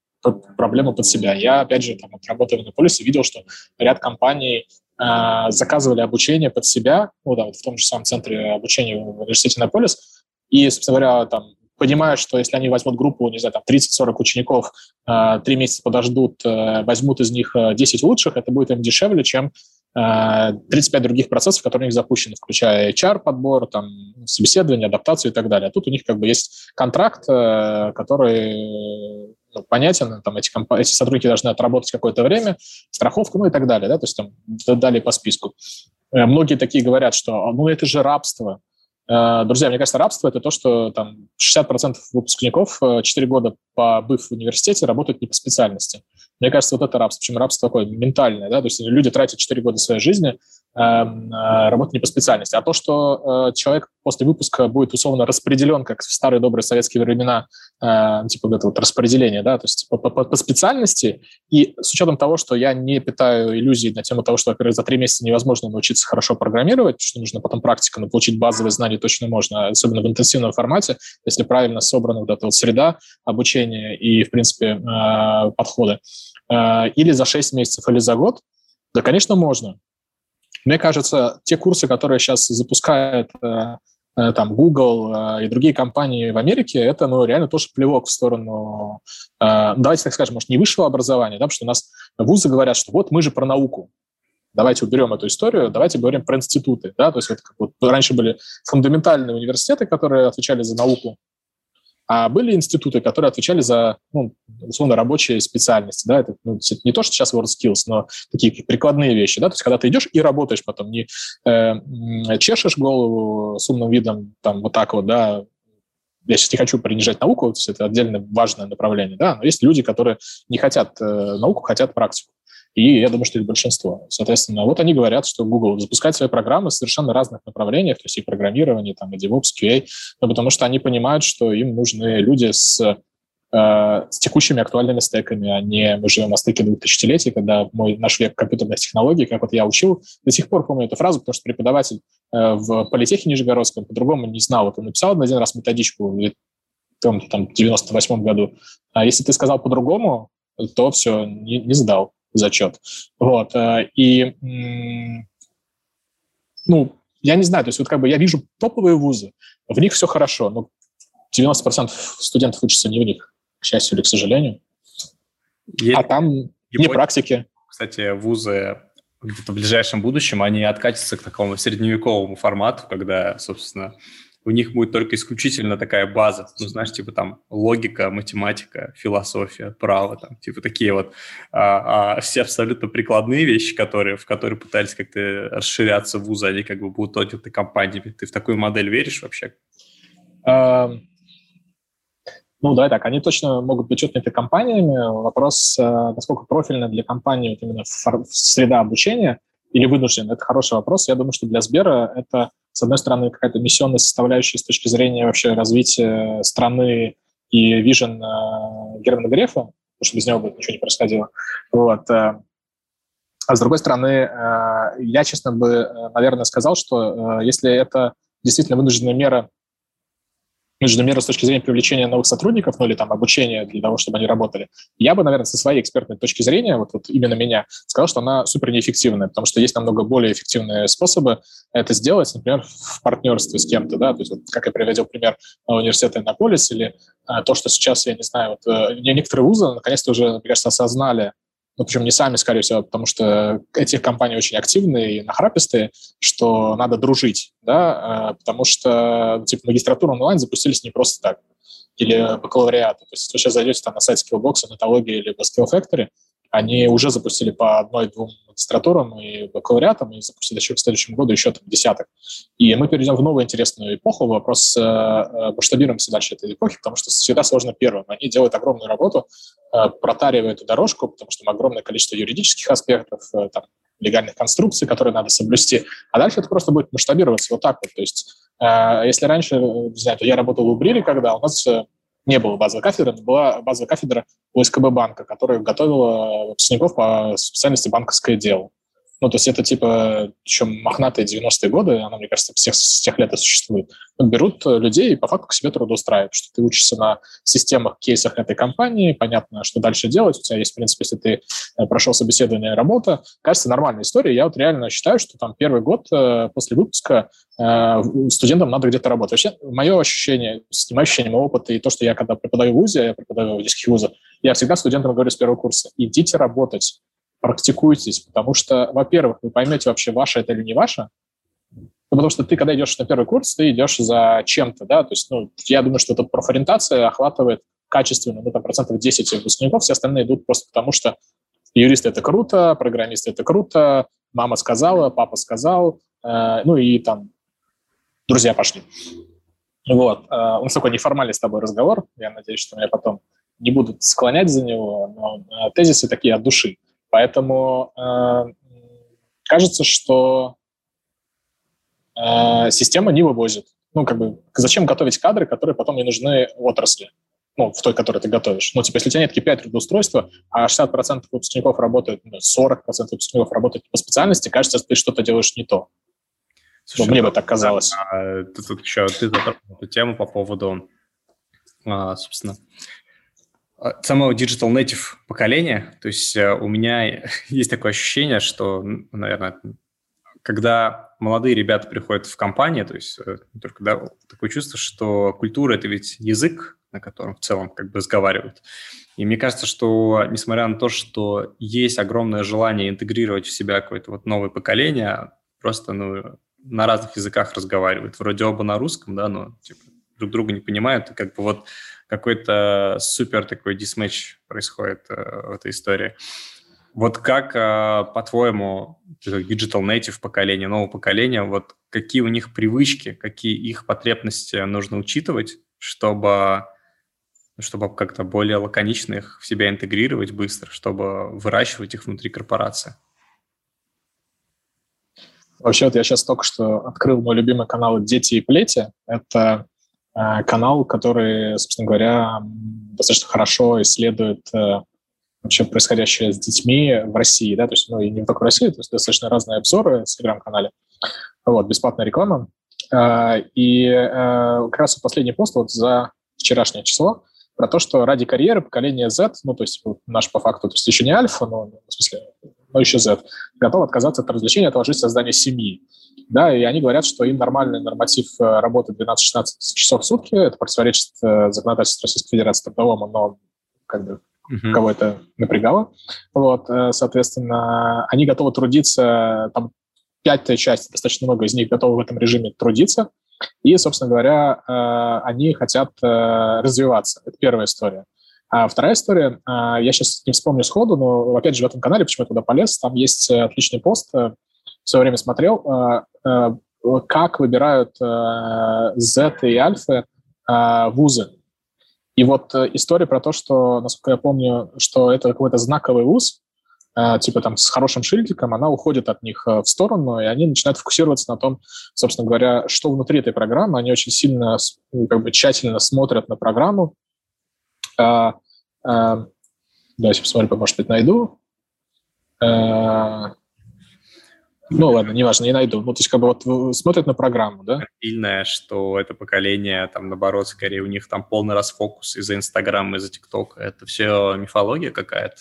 проблему под себя. Я, опять же, там, работая в Иннополисе, видел, что ряд компаний э, заказывали обучение под себя, ну да, вот в том же самом центре обучения в университете Иннополис, и, собственно говоря, там, понимая, что если они возьмут группу, не знаю, там 30-40 учеников, э, три месяца подождут, э, возьмут из них 10 лучших, это будет им дешевле, чем 35 других процессов, которые у них запущены, включая HR-подбор, там, собеседование, адаптацию и так далее. А тут у них как бы есть контракт, который ну, понятен, там эти, комп... эти сотрудники должны отработать какое-то время, страховку, ну и так далее, да, то есть там далее по списку. Э, многие такие говорят, что ну это же рабство. Э, друзья, мне кажется, рабство – это то, что там 60% выпускников 4 э, года побыв в университете работают не по специальности. Мне кажется, вот это рабство. Причем рабство такое ментальное, да, то есть люди тратят 4 года своей жизни Эм, э, работать не по специальности. А то, что э, человек после выпуска будет условно распределен, как в старые добрые советские времена, э, типа вот это вот распределение, да, то есть по, по, по специальности, и с учетом того, что я не питаю иллюзий на тему того, что, во-первых, за три месяца невозможно научиться хорошо программировать, что нужно потом практика, но получить базовые знания точно можно, особенно в интенсивном формате, если правильно собрана вот эта вот среда обучения и, в принципе, подходы. Или за 6 месяцев, или за год, да, конечно, можно. Мне кажется, те курсы, которые сейчас запускают э, э, там Google э, и другие компании в Америке, это ну, реально тоже плевок в сторону, давайте так скажем, может, не высшего образования, да, потому что у нас вузы говорят, что вот мы же про науку. Давайте уберем эту историю, давайте говорим про институты. Да? То есть вот, как вот раньше были фундаментальные университеты, которые отвечали за науку, а были институты, которые отвечали за, ну, условно, рабочие специальности, да, это ну, не то, что сейчас WorldSkills, но такие прикладные вещи, да, то есть когда ты идешь и работаешь потом, не э, чешешь голову с умным видом, там, вот так вот, да, я сейчас не хочу принижать науку, это отдельно важное направление, да, но есть люди, которые не хотят э, науку, хотят практику. И я думаю, что это большинство. Соответственно, вот они говорят, что Google запускает свои программы в совершенно разных направлениях, то есть и программирование, там, и DevOps, QA, но потому что они понимают, что им нужны люди с э, с текущими актуальными стеками, а не мы живем на стыке двух тысячелетий, когда мой, наш век компьютерных технологий, как вот я учил, до сих пор помню эту фразу, потому что преподаватель э, в политехе Нижегородском по-другому не знал. Вот он написал один раз методичку в том, там, 98 году. А если ты сказал по-другому, то все, не, не сдал зачет. Вот. Э, и, ну, я не знаю, то есть вот как бы я вижу топовые вузы, в них все хорошо, но 90% студентов учатся не в них, к счастью или к сожалению. Есть, а там не практики. Кстати, вузы где-то в ближайшем будущем, они откатятся к такому средневековому формату, когда, собственно, у них будет только исключительно такая база, ну, знаешь, типа там логика, математика, философия, право, там, типа такие вот а, а все абсолютно прикладные вещи, которые, в которые пытались как-то расширяться вузы, они как бы будут отняты компаниями. Ты в такую модель веришь вообще? Uh, ну да, так, они точно могут быть отняты компаниями. Вопрос, э, насколько профильно для компании вот именно среда обучения или вынужден, это хороший вопрос. Я думаю, что для Сбера это с одной стороны, какая-то миссионная составляющая с точки зрения вообще развития страны и вижен э, Германа Грефа, потому что без него бы ничего не происходило. Вот. Э, а с другой стороны, э, я, честно бы, наверное, сказал, что если это действительно вынужденная мера нужны меры с точки зрения привлечения новых сотрудников, ну или там обучения для того, чтобы они работали, я бы, наверное, со своей экспертной точки зрения, вот, вот именно меня, сказал, что она супер неэффективная, потому что есть намного более эффективные способы это сделать, например, в партнерстве с кем-то, да, то есть вот, как я приводил пример университета Иннополис или а, то, что сейчас, я не знаю, вот, э, некоторые вузы наконец-то уже, мне кажется, осознали, ну, причем не сами, скорее всего, потому что эти компании очень активные и нахрапистые, что надо дружить, да, э, потому что, типа, магистратуру онлайн запустились не просто так, или бакалавриат. То есть, если вы сейчас зайдете там на сайт Skillbox, Натологии или Skill Factory, они уже запустили по одной-двум магистратурам и бакалавриатам, и запустили еще к следующему году еще там десяток. И мы перейдем в новую интересную эпоху. Вопрос, э, э, масштабируемся дальше этой эпохи, потому что всегда сложно первым. Они делают огромную работу, э, протаривают эту дорожку, потому что там огромное количество юридических аспектов, там, легальных конструкций, которые надо соблюсти. А дальше это просто будет масштабироваться вот так вот. То есть если раньше, не знаю, я работал в Убрире, когда у нас не было базовой кафедры, но была базовая кафедра ОСКБ банка, которая готовила выпускников по специальности банковское дело. Ну, то есть это типа еще мохнатые 90-е годы, она, мне кажется, всех, с тех лет и существует. Ну, берут людей и по факту к себе трудоустраивают, что ты учишься на системах, кейсах этой компании, понятно, что дальше делать. У тебя есть, в принципе, если ты э, прошел собеседование работа, кажется, нормальная история. Я вот реально считаю, что там первый год э, после выпуска э, студентам надо где-то работать. Вообще, мое ощущение, с тем ощущением опыта и то, что я когда преподаю в ВУЗе, я преподаю в детских вузах, я всегда студентам говорю с первого курса, идите работать практикуйтесь, потому что, во-первых, вы поймете вообще, ваше это или не ваше, ну, потому что ты, когда идешь на первый курс, ты идешь за чем-то, да, то есть, ну, я думаю, что эта профориентация охватывает качественно, ну, там, процентов 10 выпускников, все остальные идут просто потому, что юристы – это круто, программисты – это круто, мама сказала, папа сказал, э, ну, и там друзья пошли. Вот. Э, нас такой неформальный с тобой разговор, я надеюсь, что меня потом не будут склонять за него, но э, тезисы такие от души. Поэтому э, кажется, что э, система не вывозит. Ну, как бы, зачем готовить кадры, которые потом не нужны отрасли? ну, в той, которой ты готовишь. Ну, типа, если у тебя нет KPI трудоустройства, а 60% выпускников работают, ну, 40% выпускников работают по специальности, кажется, что ты что-то делаешь не то. Слушай, ну, мне бы так казалось. А, тут, тут еще ты затронул эту тему по поводу, а, собственно, самого digital native поколения. То есть э, у меня есть такое ощущение, что, наверное, когда молодые ребята приходят в компанию, то есть э, только да, такое чувство, что культура – это ведь язык, на котором в целом как бы разговаривают. И мне кажется, что несмотря на то, что есть огромное желание интегрировать в себя какое-то вот новое поколение, просто ну, на разных языках разговаривают. Вроде оба на русском, да, но типа, друг друга не понимают, и как бы вот какой-то супер такой дисмэч происходит э, в этой истории. Вот как, э, по-твоему, digital native поколение, нового поколения, вот какие у них привычки, какие их потребности нужно учитывать, чтобы, чтобы как-то более лаконично их в себя интегрировать быстро, чтобы выращивать их внутри корпорации? Вообще, вот я сейчас только что открыл мой любимый канал «Дети и плети». Это канал, который, собственно говоря, достаточно хорошо исследует э, вообще происходящее с детьми в России, да, то есть, ну, и не только в России, то есть достаточно разные обзоры в Телеграм-канале, вот, бесплатная реклама. Э, и как раз последний пост вот за вчерашнее число про то, что ради карьеры поколение Z, ну, то есть наш по факту, то есть еще не альфа, но в смысле, но еще Z, готов отказаться от развлечения, отложить создание семьи да, и они говорят, что им нормальный норматив э, работы 12-16 часов в сутки, это противоречит э, законодательству Российской Федерации трудовому, но как бы uh-huh. кого это напрягало. Вот, э, соответственно, они готовы трудиться, там пятая часть, достаточно много из них готовы в этом режиме трудиться, и, собственно говоря, они хотят развиваться. Это первая история. А вторая история, я сейчас не вспомню сходу, но, опять же, в этом канале, почему я туда полез, там есть отличный пост, в свое время смотрел, э, э, как выбирают э, Z и альфы вузы. И вот история про то, что, насколько я помню, что это какой-то знаковый вуз, типа там с хорошим шильдиком, она уходит от них в сторону, и они начинают фокусироваться на том, собственно говоря, что внутри этой программы. Они очень сильно, ну, как бы тщательно смотрят на программу. Давайте посмотрим, может быть, найду. Ну ладно, неважно, не найду. Ну, то есть как бы вот смотрят на программу, да? Сильное, что это поколение, там, наоборот, скорее у них там полный расфокус из-за Инстаграма, из-за ТикТока. Это все мифология какая-то?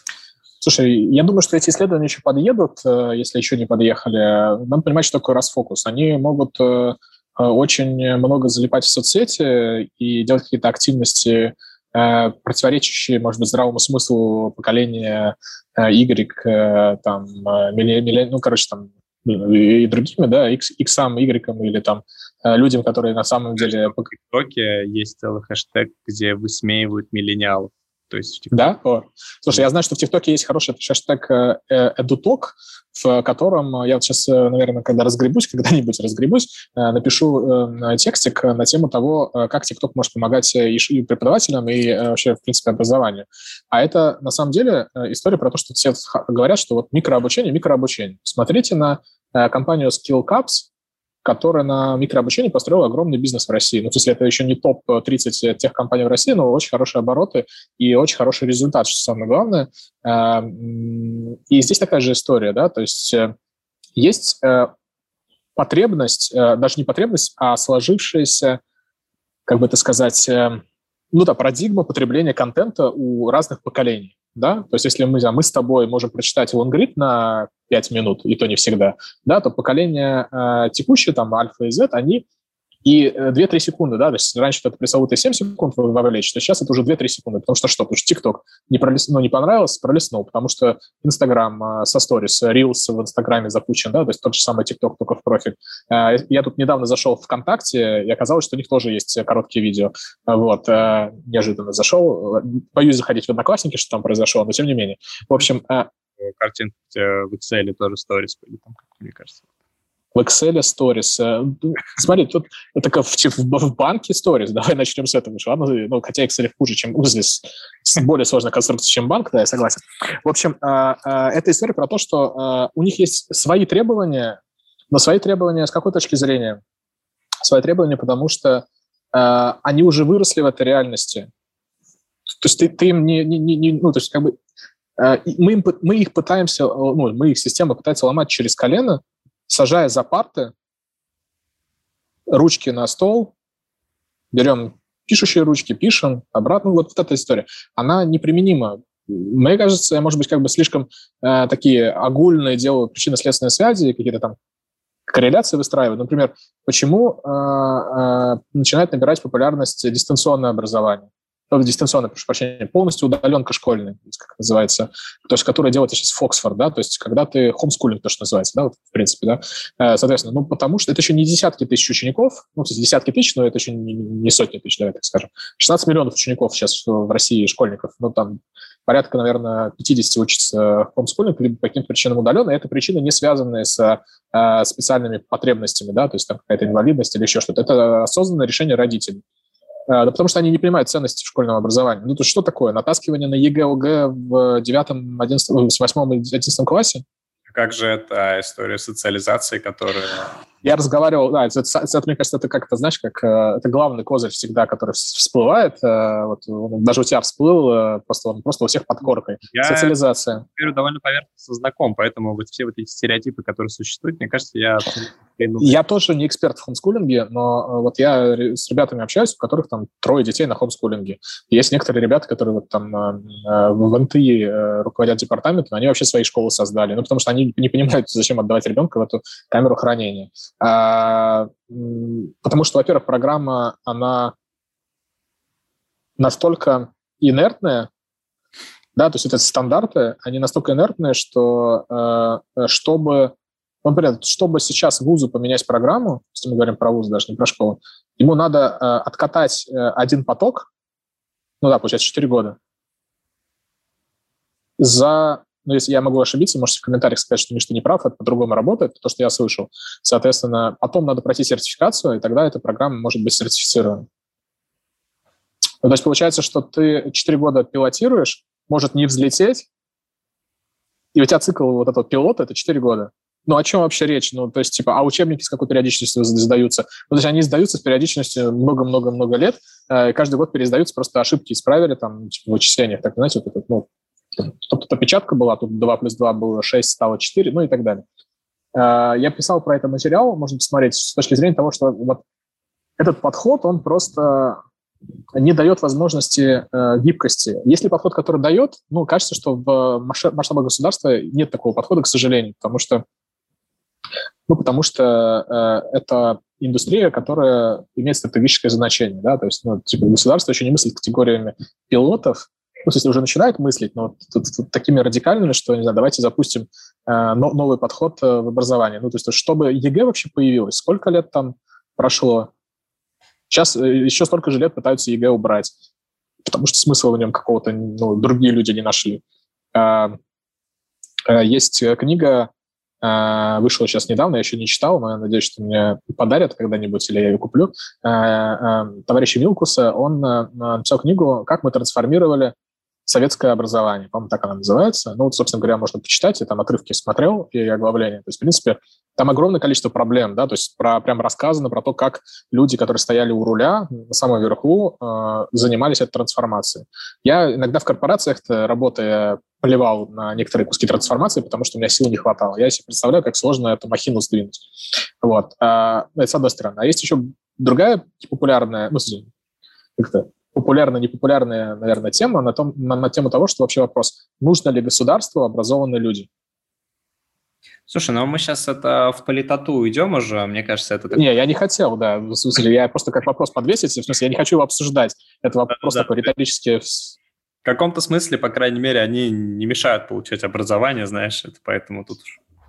Слушай, я думаю, что эти исследования еще подъедут, э, если еще не подъехали. Надо понимать, что такое расфокус. Они могут э, э, очень много залипать в соцсети и делать какие-то активности, противоречащие, может быть, здравому смыслу поколения Y, там, милли, ну, короче, там, и другими, да, X, X, Y или там людям, которые на самом деле... В ТикТоке есть целый хэштег, где высмеивают миллениалов. То есть Да? О. Слушай, я знаю, что в ТикТоке есть хороший хэштег «эдуток», в котором я вот сейчас, э, наверное, когда разгребусь, когда-нибудь разгребусь, э, напишу э, текстик на тему того, как ТикТок может помогать и преподавателям, и вообще, в принципе, образованию. А это, на самом деле, история про то, что все говорят, что вот микрообучение, микрообучение. Смотрите на компанию SkillCaps, которая на микрообучении построила огромный бизнес в России. Ну, то есть это еще не топ-30 тех компаний в России, но очень хорошие обороты и очень хороший результат, что самое главное. Эм, и здесь такая же история, да, то есть э, есть э, потребность, э, даже не потребность, а сложившаяся, как бы это сказать, ну да, парадигма потребления контента у разных поколений да, то есть если мы, мы с тобой можем прочитать лонгрид на 5 минут, и то не всегда, да, то поколение э, текущее, там, альфа и Z, они и 2-3 э, секунды, да, то есть раньше это пресловутые 7 секунд вовлечь, то сейчас это уже 2-3 секунды, потому что что? Потому что TikTok не, пролис... ну, не понравился, пролистнул, потому что Instagram э, со сторис, Reels в Инстаграме запущен, да, то есть тот же самый TikTok, только в профиль. Э, я тут недавно зашел в ВКонтакте, и оказалось, что у них тоже есть короткие видео, вот, неожиданно зашел, боюсь заходить в Одноклассники, что там произошло, но тем не менее. В общем... Картинки в Excel тоже сторис были там, мне кажется в Excel Stories. Э, смотри, тут это в, в, в банке Stories. Давай начнем с этого. Ладно? Ну, хотя Excel хуже, чем ну, здесь более сложная конструкция, чем банк, да, я согласен. В общем, а, а, это история про то, что а, у них есть свои требования, но свои требования с какой точки зрения? Свои требования, потому что они уже выросли в этой реальности. То есть ты, ты им не, не, не, ну, то есть как бы мы, им, мы их пытаемся, ну, мы их система пытается ломать через колено, сажая за парты, ручки на стол, берем пишущие ручки, пишем, обратно. Вот, вот эта история. Она неприменима. Мне кажется, я, может быть, как бы слишком э, такие огульные делаю причинно-следственные связи, какие-то там корреляции выстраиваю. Например, почему э, э, начинает набирать популярность дистанционное образование? Дистанционная, прошу прощения, полностью удаленка школьная, как называется, то есть которая делается сейчас в Оксфорд, да, то есть когда ты хомскулинг, то, что называется, да, вот, в принципе, да, э, соответственно, ну, потому что это еще не десятки тысяч учеников, ну, то есть десятки тысяч, но это еще не, не сотни тысяч, давай так скажем. 16 миллионов учеников сейчас в России, школьников, ну, там порядка, наверное, 50 учатся хомскулинг, либо по каким-то причинам удаленно, и это причины, не связанные с э, специальными потребностями, да, то есть там какая-то инвалидность или еще что-то. Это осознанное решение родителей. А, да потому что они не понимают ценности школьного образования. Ну, то что такое? Натаскивание на ЕГЭ, ОГЭ в 9, 11, 8 и 11 классе? Как же эта история социализации, которая я разговаривал, да, это, это, мне кажется, это как-то, знаешь, как э, это главный козырь всегда, который всплывает. Э, вот, даже у тебя всплыл, э, просто он просто у всех под коркой. Я Социализация. Я довольно поверхностно знаком, поэтому вот все вот эти стереотипы, которые существуют, мне кажется, я... Я тоже не эксперт в хомскулинге, но вот я с ребятами общаюсь, у которых там трое детей на хомскулинге. Есть некоторые ребята, которые вот там в НТИ руководят департаментом, они вообще свои школы создали, ну, потому что они не понимают, зачем отдавать ребенка в эту камеру хранения. А, потому что, во-первых, программа, она настолько инертная, да, то есть это стандарты, они настолько инертные, что э, чтобы, ну, например, чтобы сейчас вузу поменять программу, если мы говорим про вуз, даже не про школу, ему надо э, откатать э, один поток, ну да, получается 4 года, за но если я могу ошибиться, можете в комментариях сказать, что Миш, ты не прав, это по-другому работает, то, что я слышал. Соответственно, потом надо пройти сертификацию, и тогда эта программа может быть сертифицирована. Ну, то есть получается, что ты 4 года пилотируешь, может не взлететь, и у тебя цикл вот этого пилота – это 4 года. Ну, о чем вообще речь? Ну, то есть, типа, а учебники с какой периодичностью сдаются? Ну, то есть они сдаются с периодичностью много-много-много лет, э, каждый год пересдаются, просто ошибки исправили там типа, в вычислениях. Так, знаете, вот это, ну, Тут опечатка была, тут 2 плюс 2 было 6, стало 4, ну и так далее. Я писал про это материал, можно посмотреть с точки зрения того, что вот этот подход, он просто не дает возможности э, гибкости. Если подход, который дает, ну, кажется, что в масштабах государства нет такого подхода, к сожалению, потому что, ну, потому что э, это индустрия, которая имеет стратегическое значение, да, то есть, ну, типа, государство еще не мыслит категориями пилотов, ну, если уже начинает мыслить, но вот, вот, такими радикальными, что, не знаю, давайте запустим э, новый подход э, в образовании. Ну, то есть, чтобы ЕГЭ вообще появилось, сколько лет там прошло? Сейчас э, еще столько же лет пытаются ЕГЭ убрать, потому что смысла в нем какого-то ну, другие люди не нашли. А, а, есть книга, а, вышла сейчас недавно, я еще не читал, но я надеюсь, что мне подарят когда-нибудь, или я ее куплю. Товарища Милкуса, он написал книгу «Как мы трансформировали советское образование, по-моему, так она называется. Ну, вот, собственно говоря, можно почитать, я там отрывки смотрел и оглавление. То есть, в принципе, там огромное количество проблем, да, то есть про, прям рассказано про то, как люди, которые стояли у руля на самом верху, э, занимались этой трансформацией. Я иногда в корпорациях, работая, поливал на некоторые куски трансформации, потому что у меня сил не хватало. Я себе представляю, как сложно эту махину сдвинуть. Вот. А, это с одной стороны. А есть еще другая популярная, ну, как-то популярная, непопулярная, наверное, тема на, том, на, на тему того, что вообще вопрос, нужно ли государству образованные люди. Слушай, ну мы сейчас это в политоту уйдем уже, мне кажется, это... Не, я не хотел, да, в смысле, я просто как вопрос подвесить, в смысле, я не хочу его обсуждать. Это вопрос да, такой да. риторический. В каком-то смысле, по крайней мере, они не мешают получать образование, знаешь, это поэтому тут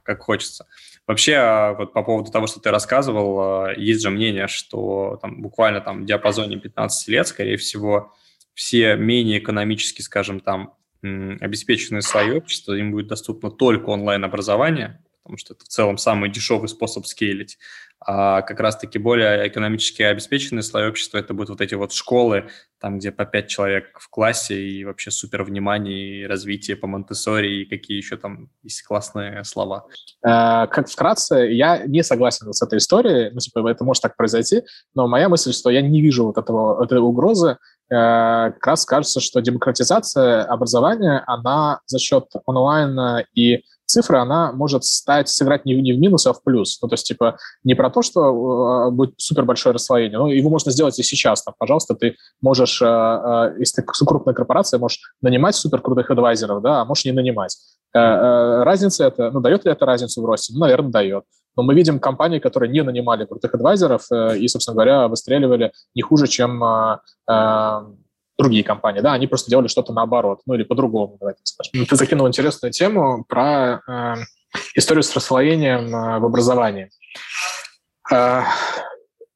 как хочется. Вообще, а, вот по поводу того, что ты рассказывал, а, есть же мнение, что там буквально там в диапазоне 15 лет, скорее всего, все менее экономически, скажем, там, обеспеченные слои общества, им будет доступно только онлайн-образование, потому что это в целом самый дешевый способ скейлить а как раз-таки более экономически обеспеченные слои общества это будут вот эти вот школы, там, где по пять человек в классе и вообще супер внимание и развитие по монте и какие еще там есть классные слова. Э, как вкратце, я не согласен с этой историей, ну, типа, это может так произойти, но моя мысль, что я не вижу вот этого, этой угрозы, э, как раз кажется, что демократизация образования, она за счет онлайна и цифры, она может стать, сыграть не, не в минус, а в плюс. Ну, то есть, типа, не про то, что э, будет супер большое расслоение, но его можно сделать и сейчас. Там, пожалуйста, ты можешь, э, э, если ты крупная корпорация, можешь нанимать супер крутых адвайзеров, да, а можешь не нанимать. Э, э, разница это, ну, дает ли это разницу в росте? Ну, наверное, дает. Но мы видим компании, которые не нанимали крутых адвайзеров э, и, собственно говоря, выстреливали не хуже, чем э, э, другие компании, да, они просто делали что-то наоборот, ну или по-другому, давайте скажем. Ты закинул интересную тему про э, историю с расслоением э, в образовании. Э,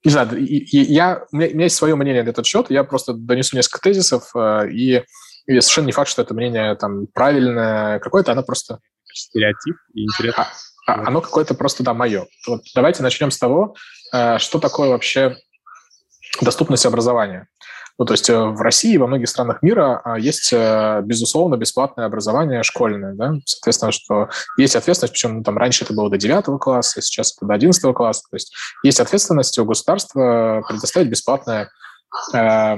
не знаю, я, у, меня, у меня есть свое мнение на этот счет, я просто донесу несколько тезисов, э, и, и совершенно не факт, что это мнение там правильное какое-то, оно просто... Стереотип и интересно. А, а, оно какое-то просто, да, мое. Вот давайте начнем с того, э, что такое вообще доступность образования. Ну, то есть э, в России и во многих странах мира а, есть, э, безусловно, бесплатное образование школьное, да, соответственно, что есть ответственность, причем ну, там раньше это было до 9 класса, сейчас это до 11 класса, то есть есть ответственность у государства предоставить бесплатное э,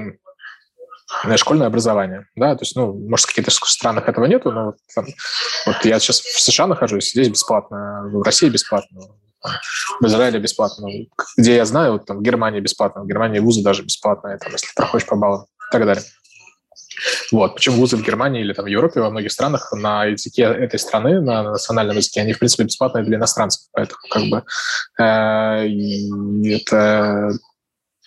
школьное образование, да, то есть, ну, может, в каких-то странах этого нету, но там, вот я сейчас в США нахожусь, здесь бесплатно, в России бесплатно, в Израиле бесплатно. Где я знаю, вот, там, в Германии бесплатно, в Германии вузы даже бесплатные, там, если проходишь по баллам и так далее. Вот. Почему вузы в Германии или там, в Европе, во многих странах на языке этой страны, на национальном языке, они, в принципе, бесплатные для иностранцев. Поэтому как бы э, это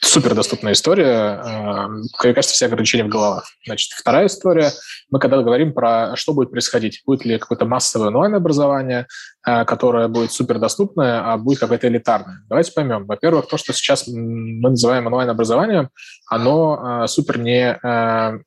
супер доступная история. Мне кажется, все ограничения в головах. Значит, вторая история. Мы когда говорим про что будет происходить, будет ли какое-то массовое онлайн-образование, Э, которая будет супер доступная, а будет какая-то элитарная. Давайте поймем. Во-первых, то, что сейчас мы называем онлайн-образованием, оно э, супер не э,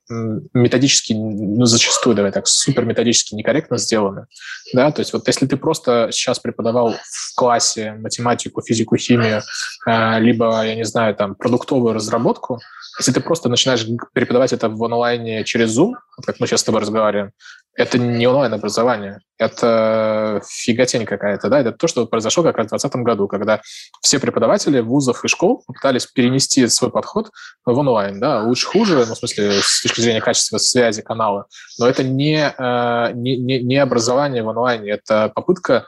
методически, ну, зачастую, давай так, супер методически некорректно сделано. Да? То есть вот если ты просто сейчас преподавал в классе математику, физику, химию, либо, я не знаю, там, продуктовую разработку, если ты просто начинаешь преподавать это в онлайне через Zoom, как мы сейчас с тобой разговариваем, это не онлайн-образование, это фиготень какая-то, да, это то, что произошло как раз в 2020 году, когда все преподаватели вузов и школ пытались перенести свой подход в онлайн, да, лучше-хуже, ну, в смысле, с точки зрения качества связи канала, но это не, э, не, не, не образование в онлайне, это попытка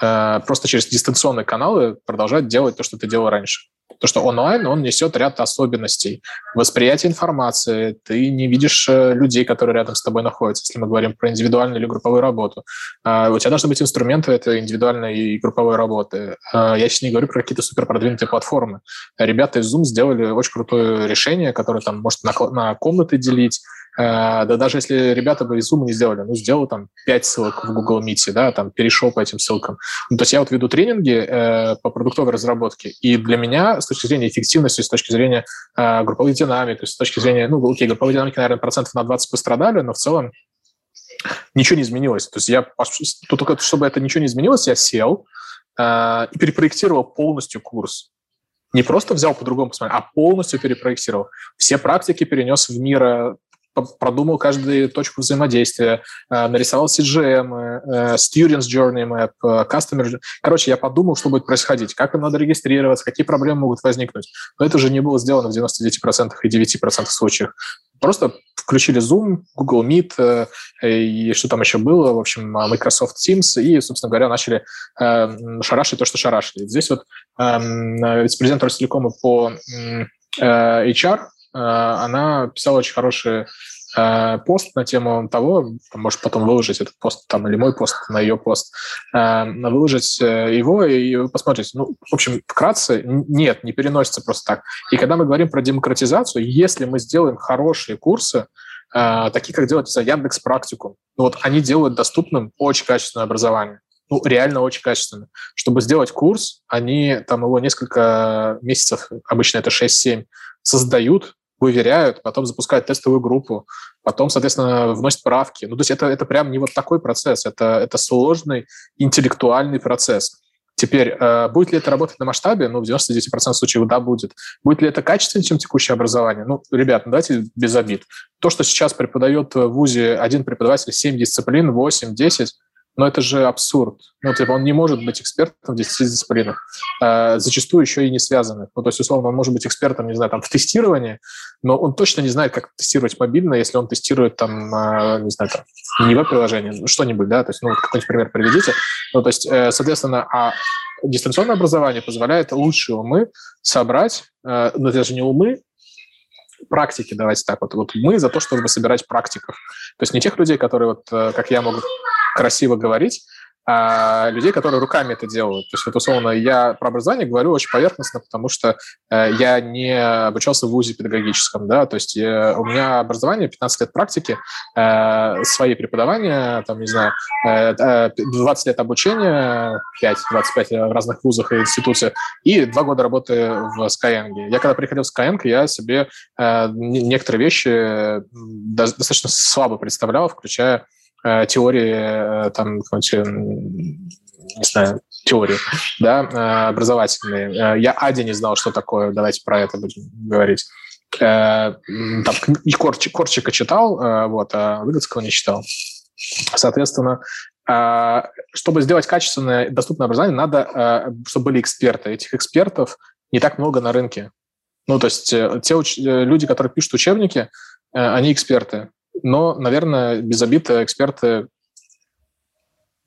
э, просто через дистанционные каналы продолжать делать то, что ты делал раньше. То, что онлайн, он несет ряд особенностей. Восприятие информации, ты не видишь э, людей, которые рядом с тобой находятся, если мы говорим про индивидуальную или групповую работу. А, у тебя должны быть инструменты этой индивидуальной и групповой работы. А, я сейчас не говорю про какие-то супер продвинутые платформы. Ребята из Zoom сделали очень крутое решение, которое там может на, на комнаты делить, да даже если ребята бы из Zoom не сделали, ну, сделал там 5 ссылок в Google Meet, да, там перешел по этим ссылкам. Ну, то есть я вот веду тренинги э, по продуктовой разработке, и для меня с точки зрения эффективности, с точки зрения э, групповой динамики, с точки зрения, ну, окей, групповой динамики, наверное, процентов на 20 пострадали, но в целом ничего не изменилось. То есть я, только чтобы это ничего не изменилось, я сел э, и перепроектировал полностью курс не просто взял по-другому посмотреть, а полностью перепроектировал. Все практики перенес в мир э, продумал каждую точку взаимодействия, э, нарисовал CGM, э, Students Journey Map, э, Customer... Короче, я подумал, что будет происходить, как им надо регистрироваться, какие проблемы могут возникнуть. Но это же не было сделано в 99% и 9% случаев. Просто включили Zoom, Google Meet и что там еще было, в общем, Microsoft Teams, и, собственно говоря, начали шарашить то, что шарашили. Здесь вот эм, вице-президент Ростелекома по HR Э, она писала очень хороший э, пост на тему того, может потом выложить этот пост там или мой пост на ее пост, э, выложить его и вы посмотрите. Ну, в общем, вкратце, нет, не переносится просто так. И когда мы говорим про демократизацию, если мы сделаем хорошие курсы, такие, как делать за Яндекс Практикум, ну, вот они делают доступным очень качественное образование ну, реально очень качественно. Чтобы сделать курс, они там его несколько месяцев, обычно это 6-7, создают, выверяют, потом запускают тестовую группу, потом, соответственно, вносят правки. Ну, то есть это, это прям не вот такой процесс, это, это сложный интеллектуальный процесс. Теперь, э, будет ли это работать на масштабе? Ну, в 99% случаев да, будет. Будет ли это качественнее, чем текущее образование? Ну, ребят, ну, давайте без обид. То, что сейчас преподает в ВУЗе один преподаватель 7 дисциплин, 8, 10, но это же абсурд. Ну, типа, он не может быть экспертом в 10 дисциплинах, э, зачастую еще и не связанных. Ну, то есть, условно, он может быть экспертом, не знаю, там, в тестировании, но он точно не знает, как тестировать мобильно, если он тестирует, там, э, не знаю, там, не веб-приложение, ну, что-нибудь, да, то есть, ну, какой-нибудь пример приведите. Ну, то есть, э, соответственно, а дистанционное образование позволяет лучшие умы собрать, э, но это же не умы, практики, давайте так вот. Вот мы за то, чтобы собирать практиков. То есть не тех людей, которые, вот, э, как я, могут красиво говорить, а людей, которые руками это делают. То есть, вот, условно, я про образование говорю очень поверхностно, потому что э, я не обучался в ВУЗе педагогическом, да, то есть я, у меня образование, 15 лет практики, э, свои преподавания, там, не знаю, э, 20 лет обучения, 5-25 в разных вузах и институциях, и два года работы в Skyeng. Я когда приходил в Skyeng, я себе э, некоторые вещи достаточно слабо представлял, включая Э, теории, э, там, не знаю, теории, да, э, образовательные. Я Ади не знал, что такое, давайте про это будем говорить. Там, и Корчик, Корчика читал, вот, а Выгодского не читал. Соответственно, чтобы сделать качественное доступное образование, надо, чтобы были эксперты. Этих экспертов не так много на рынке. Ну, то есть те люди, которые пишут учебники, они эксперты но, наверное, без обид эксперты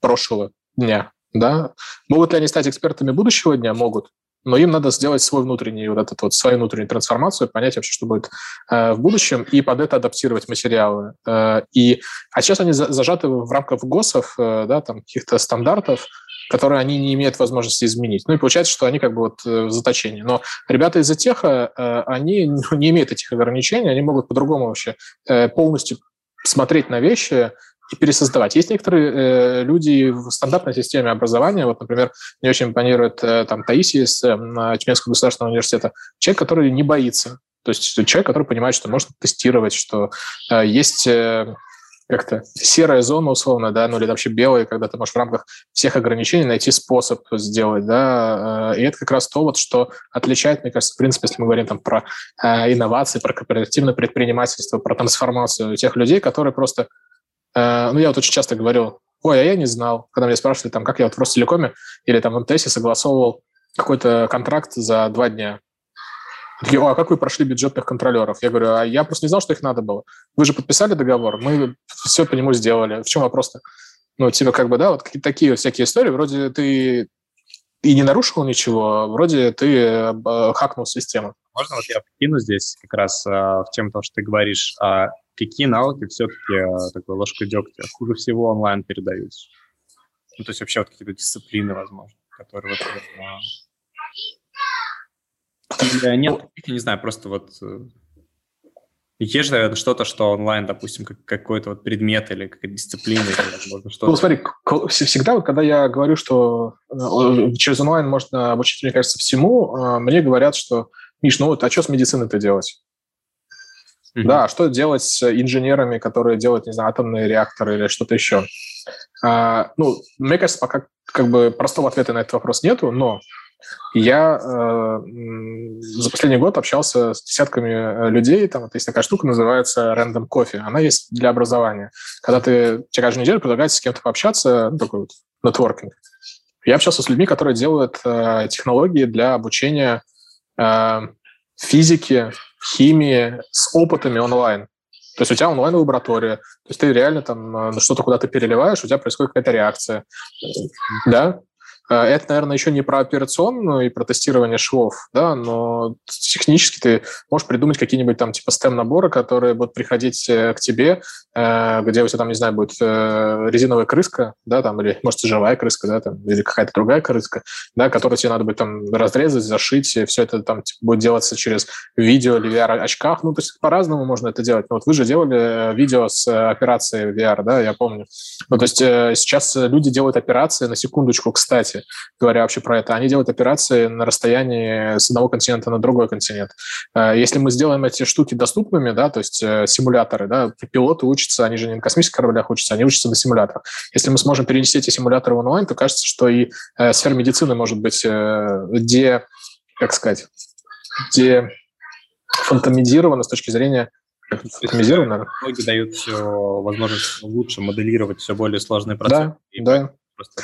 прошлого дня. Да? Могут ли они стать экспертами будущего дня? Могут. Но им надо сделать свой внутренний, вот этот вот, свою внутреннюю трансформацию, понять вообще, что будет э, в будущем, и под это адаптировать материалы. Э, и, а сейчас они за, зажаты в рамках ГОСов, э, да, там, каких-то стандартов, которые они не имеют возможности изменить. Ну и получается, что они как бы вот э, в заточении. Но ребята из Атеха, э, они не имеют этих ограничений, они могут по-другому вообще э, полностью смотреть на вещи и пересоздавать. Есть некоторые люди в стандартной системе образования, вот, например, мне очень импонирует там Таисия из э, Тюменского государственного университета, человек, который не боится, то есть человек, который понимает, что можно тестировать, что есть как-то серая зона условно, да, ну или вообще белая, когда ты можешь в рамках всех ограничений найти способ сделать, да, э, и это как раз то, вот, что отличает, мне кажется, в принципе, если мы говорим там про э, инновации, про кооперативное предпринимательство, про трансформацию тех людей, которые просто, э, ну я вот очень часто говорю, ой, а я не знал, когда меня спрашивали, там, как я вот в Ростелекоме или там в МТС согласовывал какой-то контракт за два дня, Такие, а как вы прошли бюджетных контролеров? Я говорю, а я просто не знал, что их надо было. Вы же подписали договор, мы все по нему сделали. В чем вопрос-то? Ну, типа, как бы, да, вот какие-то такие всякие истории, вроде ты и не нарушил ничего, вроде ты э, хакнул систему. Можно вот я покину здесь как раз э, в тему того, что ты говоришь, а какие навыки все-таки э, такой ложкой дегтя хуже всего онлайн передаются? Ну, то есть вообще вот какие-то дисциплины, возможно, которые вот... Э, или нет, я не знаю, просто вот э, есть же что-то, что онлайн, допустим, как, какой-то вот предмет или какая-то дисциплина, или, возможно, что-то. Ну, смотри, всегда, вот, когда я говорю, что э, через онлайн можно обучить, мне кажется, всему, э, мне говорят, что, Миш, ну вот, а что с медициной-то делать? Mm-hmm. Да, что делать с инженерами, которые делают, не знаю, атомные реакторы или что-то еще? А, ну, мне кажется, пока как бы простого ответа на этот вопрос нету, но я э, за последний год общался с десятками э, людей. Там вот есть такая штука, называется Random Coffee. Она есть для образования. Когда ты каждую неделю предлагаете с кем-то пообщаться, такой вот нетворкинг. Я общался с людьми, которые делают э, технологии для обучения э, физики, химии с опытами онлайн. То есть у тебя онлайн-лаборатория, то есть ты реально там э, что-то куда-то переливаешь, у тебя происходит какая-то реакция. Да? Э, это, наверное, еще не про операционную и про тестирование швов, да, но технически ты можешь придумать какие-нибудь там типа STEM-наборы, которые будут приходить э, к тебе, э, где у тебя там, не знаю, будет резиновая крыска, да, там, или, может, живая крыска, да, там, или какая-то другая крыска, да, которую тебе надо будет там разрезать, зашить, и все это там типа, будет делаться через видео или VR-очках, ну, то есть по-разному можно это делать. Но вот вы же делали видео с операцией VR, да, я помню. Ну, то есть сейчас люди делают операции, на секундочку, кстати, говоря вообще про это, они делают операции на расстоянии с одного континента на другой континент. Э, если мы сделаем эти штуки доступными, да, то есть э, симуляторы, да, пилоты учатся, они же не на космических кораблях учатся, они учатся на симуляторах. Если мы сможем перенести эти симуляторы в онлайн, то кажется, что и э, сфера медицины может быть где, как сказать, где фантомизирована с точки зрения фантомизирована. Технологии дают все возможность лучше моделировать все более сложные процессы. Да, да. Просто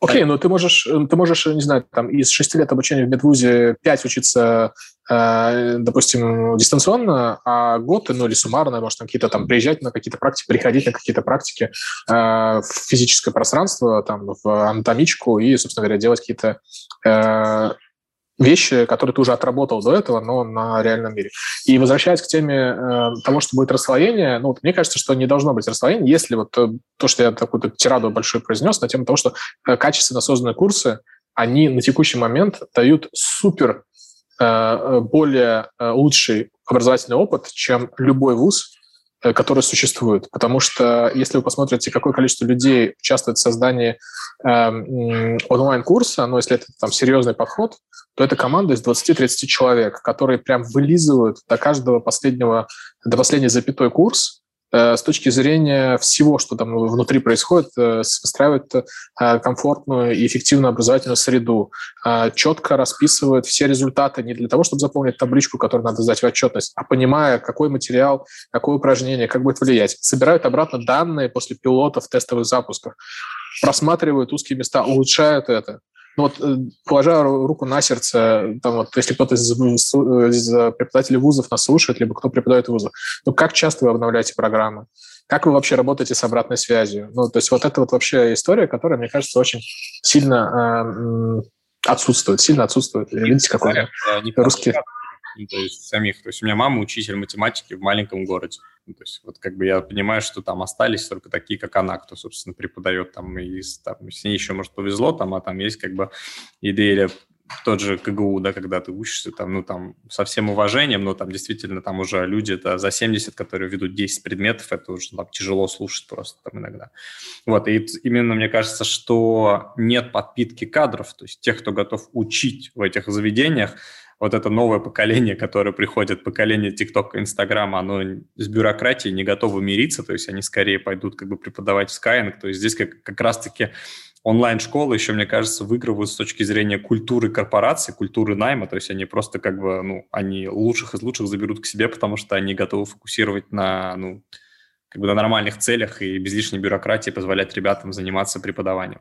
Окей, okay, ну ты можешь, э, ты можешь, не знаю, там из шести лет обучения в медвузе пять учиться, э, допустим, дистанционно, а год, ну или суммарно, может, какие-то там приезжать на какие-то практики, приходить на какие-то практики э, в физическое пространство, там, в анатомичку и, собственно говоря, делать какие-то э, вещи, которые ты уже отработал до этого, но на реальном мире. И возвращаясь к теме э, того, что будет расслоение, ну, вот мне кажется, что не должно быть расслоения, если вот то, то что я такую тираду большую произнес на тему того, что э, качественно созданные курсы, они на текущий момент дают супер э, э более э, лучший образовательный опыт, чем любой вуз, Э, которые существуют. Потому что если вы посмотрите, какое количество людей участвует в создании э, онлайн-курса, ну, если это там серьезный подход, то это команда из 20-30 человек, которые прям вылизывают до каждого последнего, до последней запятой курс, Э, с точки зрения всего, что там внутри происходит, э, выстраивает э, комфортную и эффективную образовательную среду, четко расписывает все результаты не для того, чтобы заполнить табличку, которую надо сдать в отчетность, а понимая, какой материал, какое упражнение, как будет влиять. Собирают обратно данные после пилотов, тестовых запусков, просматривают узкие места, улучшают это. Ну вот, э, положа руку на сердце, там вот, если кто-то из, из преподавателей вузов нас слушает, либо кто преподает в вузах, ну как часто вы обновляете программы? Как вы вообще работаете с обратной связью? Ну, то есть вот это вот вообще история, которая, мне кажется, очень сильно э, отсутствует, сильно отсутствует. Видите, какой русский... Ну, то есть самих. То есть у меня мама учитель математики в маленьком городе. Ну, то есть вот как бы я понимаю, что там остались только такие, как она, кто, собственно, преподает там, и там, с ней еще, может, повезло, там, а там есть как бы идея тот же КГУ, да, когда ты учишься, там, ну, там, со всем уважением, но там действительно там уже люди это за 70, которые ведут 10 предметов, это уже там тяжело слушать просто там иногда. Вот, и именно мне кажется, что нет подпитки кадров, то есть тех, кто готов учить в этих заведениях, вот это новое поколение, которое приходит, поколение ТикТока, Инстаграма, оно с бюрократией не готово мириться, то есть они скорее пойдут как бы преподавать в Skyeng, то есть здесь как, как раз-таки онлайн-школы еще, мне кажется, выигрывают с точки зрения культуры корпорации, культуры найма, то есть они просто как бы, ну, они лучших из лучших заберут к себе, потому что они готовы фокусировать на, ну, как бы на нормальных целях и без лишней бюрократии позволять ребятам заниматься преподаванием.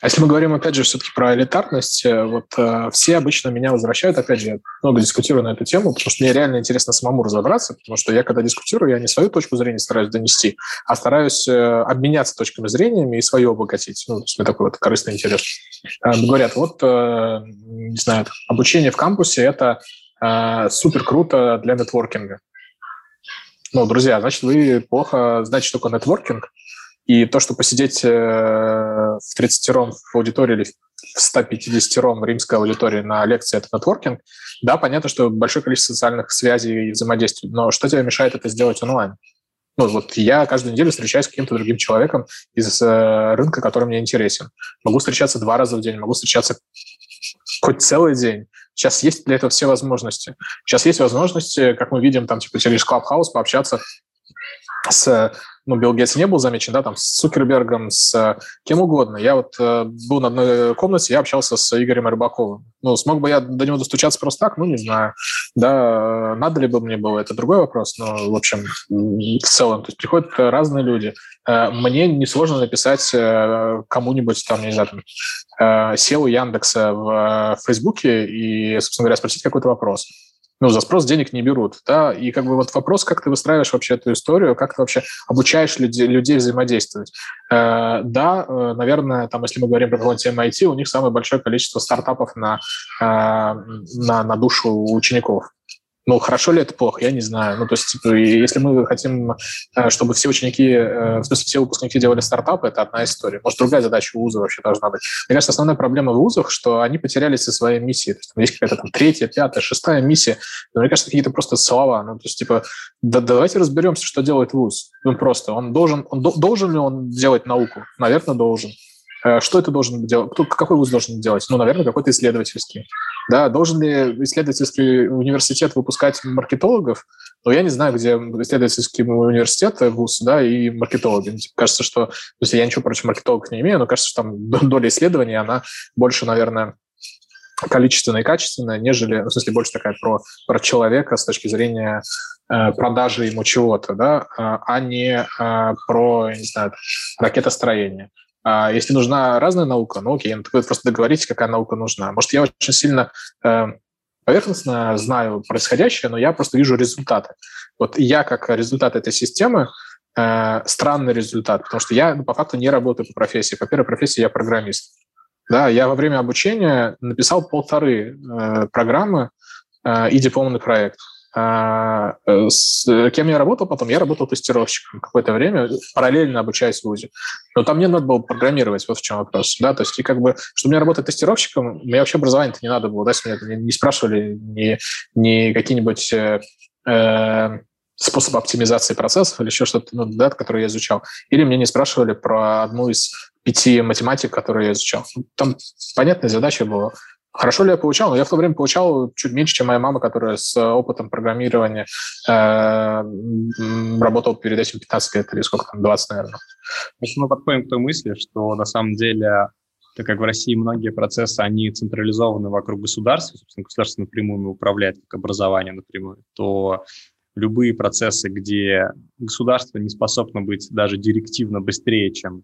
А если мы говорим, опять же, все-таки про элитарность, э, вот э, все обычно меня возвращают, опять же, я много дискутирую на эту тему, потому что мне реально интересно самому разобраться, потому что я, когда дискутирую, я не свою точку зрения стараюсь донести, а стараюсь э, обменяться точками зрения и свое обогатить. Ну, то такой вот корыстный интерес. Э, говорят, вот, э, не знаю, обучение в кампусе – это э, супер круто для нетворкинга. Ну, друзья, значит, вы плохо знаете, только нетворкинг, и то, что посидеть э, в 30-ром в аудитории или в 150-ром римской аудитории на лекции – это нетворкинг, да, понятно, что большое количество социальных связей и взаимодействий, но что тебе мешает это сделать онлайн? Ну, вот я каждую неделю встречаюсь с каким-то другим человеком из э, рынка, который мне интересен. Могу встречаться два раза в день, могу встречаться хоть целый день. Сейчас есть для этого все возможности. Сейчас есть возможности, как мы видим, там, типа, через Clubhouse пообщаться с ну, Билл Гейтс не был замечен, да, там, с Цукербергом, с э, кем угодно. Я вот э, был на одной комнате, я общался с Игорем Рыбаковым. Ну, смог бы я до него достучаться просто так? Ну, не знаю. Да, э, надо ли бы мне было, это другой вопрос, но, в общем, в целом, то есть приходят разные люди. Э, мне несложно написать кому-нибудь, там, не знаю, там, SEO Яндекса в Фейсбуке и, собственно говоря, спросить какой-то вопрос ну, за спрос денег не берут, да, и как бы вот вопрос, как ты выстраиваешь вообще эту историю, как ты вообще обучаешь людей, людей взаимодействовать. Э, да, э, наверное, там, если мы говорим про IT, у них самое большое количество стартапов на, э, на, на душу учеников. Ну, хорошо ли это плохо, я не знаю. Ну, то есть, типа, если мы хотим, э, чтобы все ученики, э, в смысле, все выпускники делали стартапы, это одна история. Может, другая задача вуза вообще должна быть. Мне кажется, основная проблема в вузах, что они потерялись со своей миссией. То есть, там есть какая-то там третья, пятая, шестая миссия. Но мне кажется, какие-то просто слова. Ну, то есть, типа, да, давайте разберемся, что делает вуз. Ну, просто, он должен, он, должен ли он делать науку? Наверное, должен. Э, что это должен делать? Кто, какой вуз должен делать? Ну, наверное, какой-то исследовательский. Да, должен ли исследовательский университет выпускать маркетологов? Ну, я не знаю, где исследовательский университет, вуз, да, и маркетологи. Кажется, что... То есть я ничего против маркетологов не имею, но кажется, что там доля исследований, она больше, наверное, количественная и качественная, нежели, ну, в смысле, больше такая про, про человека с точки зрения э, продажи ему чего-то, да, а, а не э, про, не знаю, ракетостроение. А если нужна разная наука, ну окей, ну, вы просто договоритесь, какая наука нужна. Может, я очень сильно э, поверхностно знаю происходящее, но я просто вижу результаты. Вот я как результат этой системы, э, странный результат, потому что я ну, по факту не работаю по профессии. По первой профессии я программист. Да, я во время обучения написал полторы э, программы э, и дипломный проект. А, э, с кем я работал потом? Я работал тестировщиком какое-то время, параллельно обучаясь в ВУЗе. Но там мне надо было программировать, вот в чем вопрос. Да? То есть, и как бы, чтобы мне работать тестировщиком, мне вообще образование-то не надо было. Да? Если меня не, не спрашивали ни, ни какие-нибудь э, э, способы оптимизации процессов или еще что-то, ну, да, которое я изучал. Или мне не спрашивали про одну из пяти математик, которые я изучал. Там понятная задача была Хорошо ли я получал? Ну, я в то время получал чуть меньше, чем моя мама, которая с опытом программирования э, работала перед этим 15 лет или сколько там, 20, наверное. Мы подходим к той мысли, что на самом деле, так как в России многие процессы, они централизованы вокруг государства, собственно, государство напрямую управляет как образование напрямую, то любые процессы, где государство не способно быть даже директивно быстрее, чем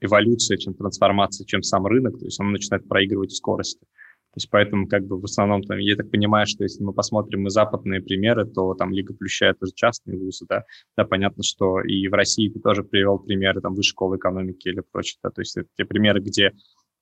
эволюция, чем трансформация, чем сам рынок, то есть он начинает проигрывать в скорости. То есть поэтому как бы в основном там, я так понимаю, что если мы посмотрим и западные примеры, то там Лига Плюща это же частные вузы, да, да, понятно, что и в России ты тоже привел примеры там высшей школы экономики или прочее, да, то есть это те примеры, где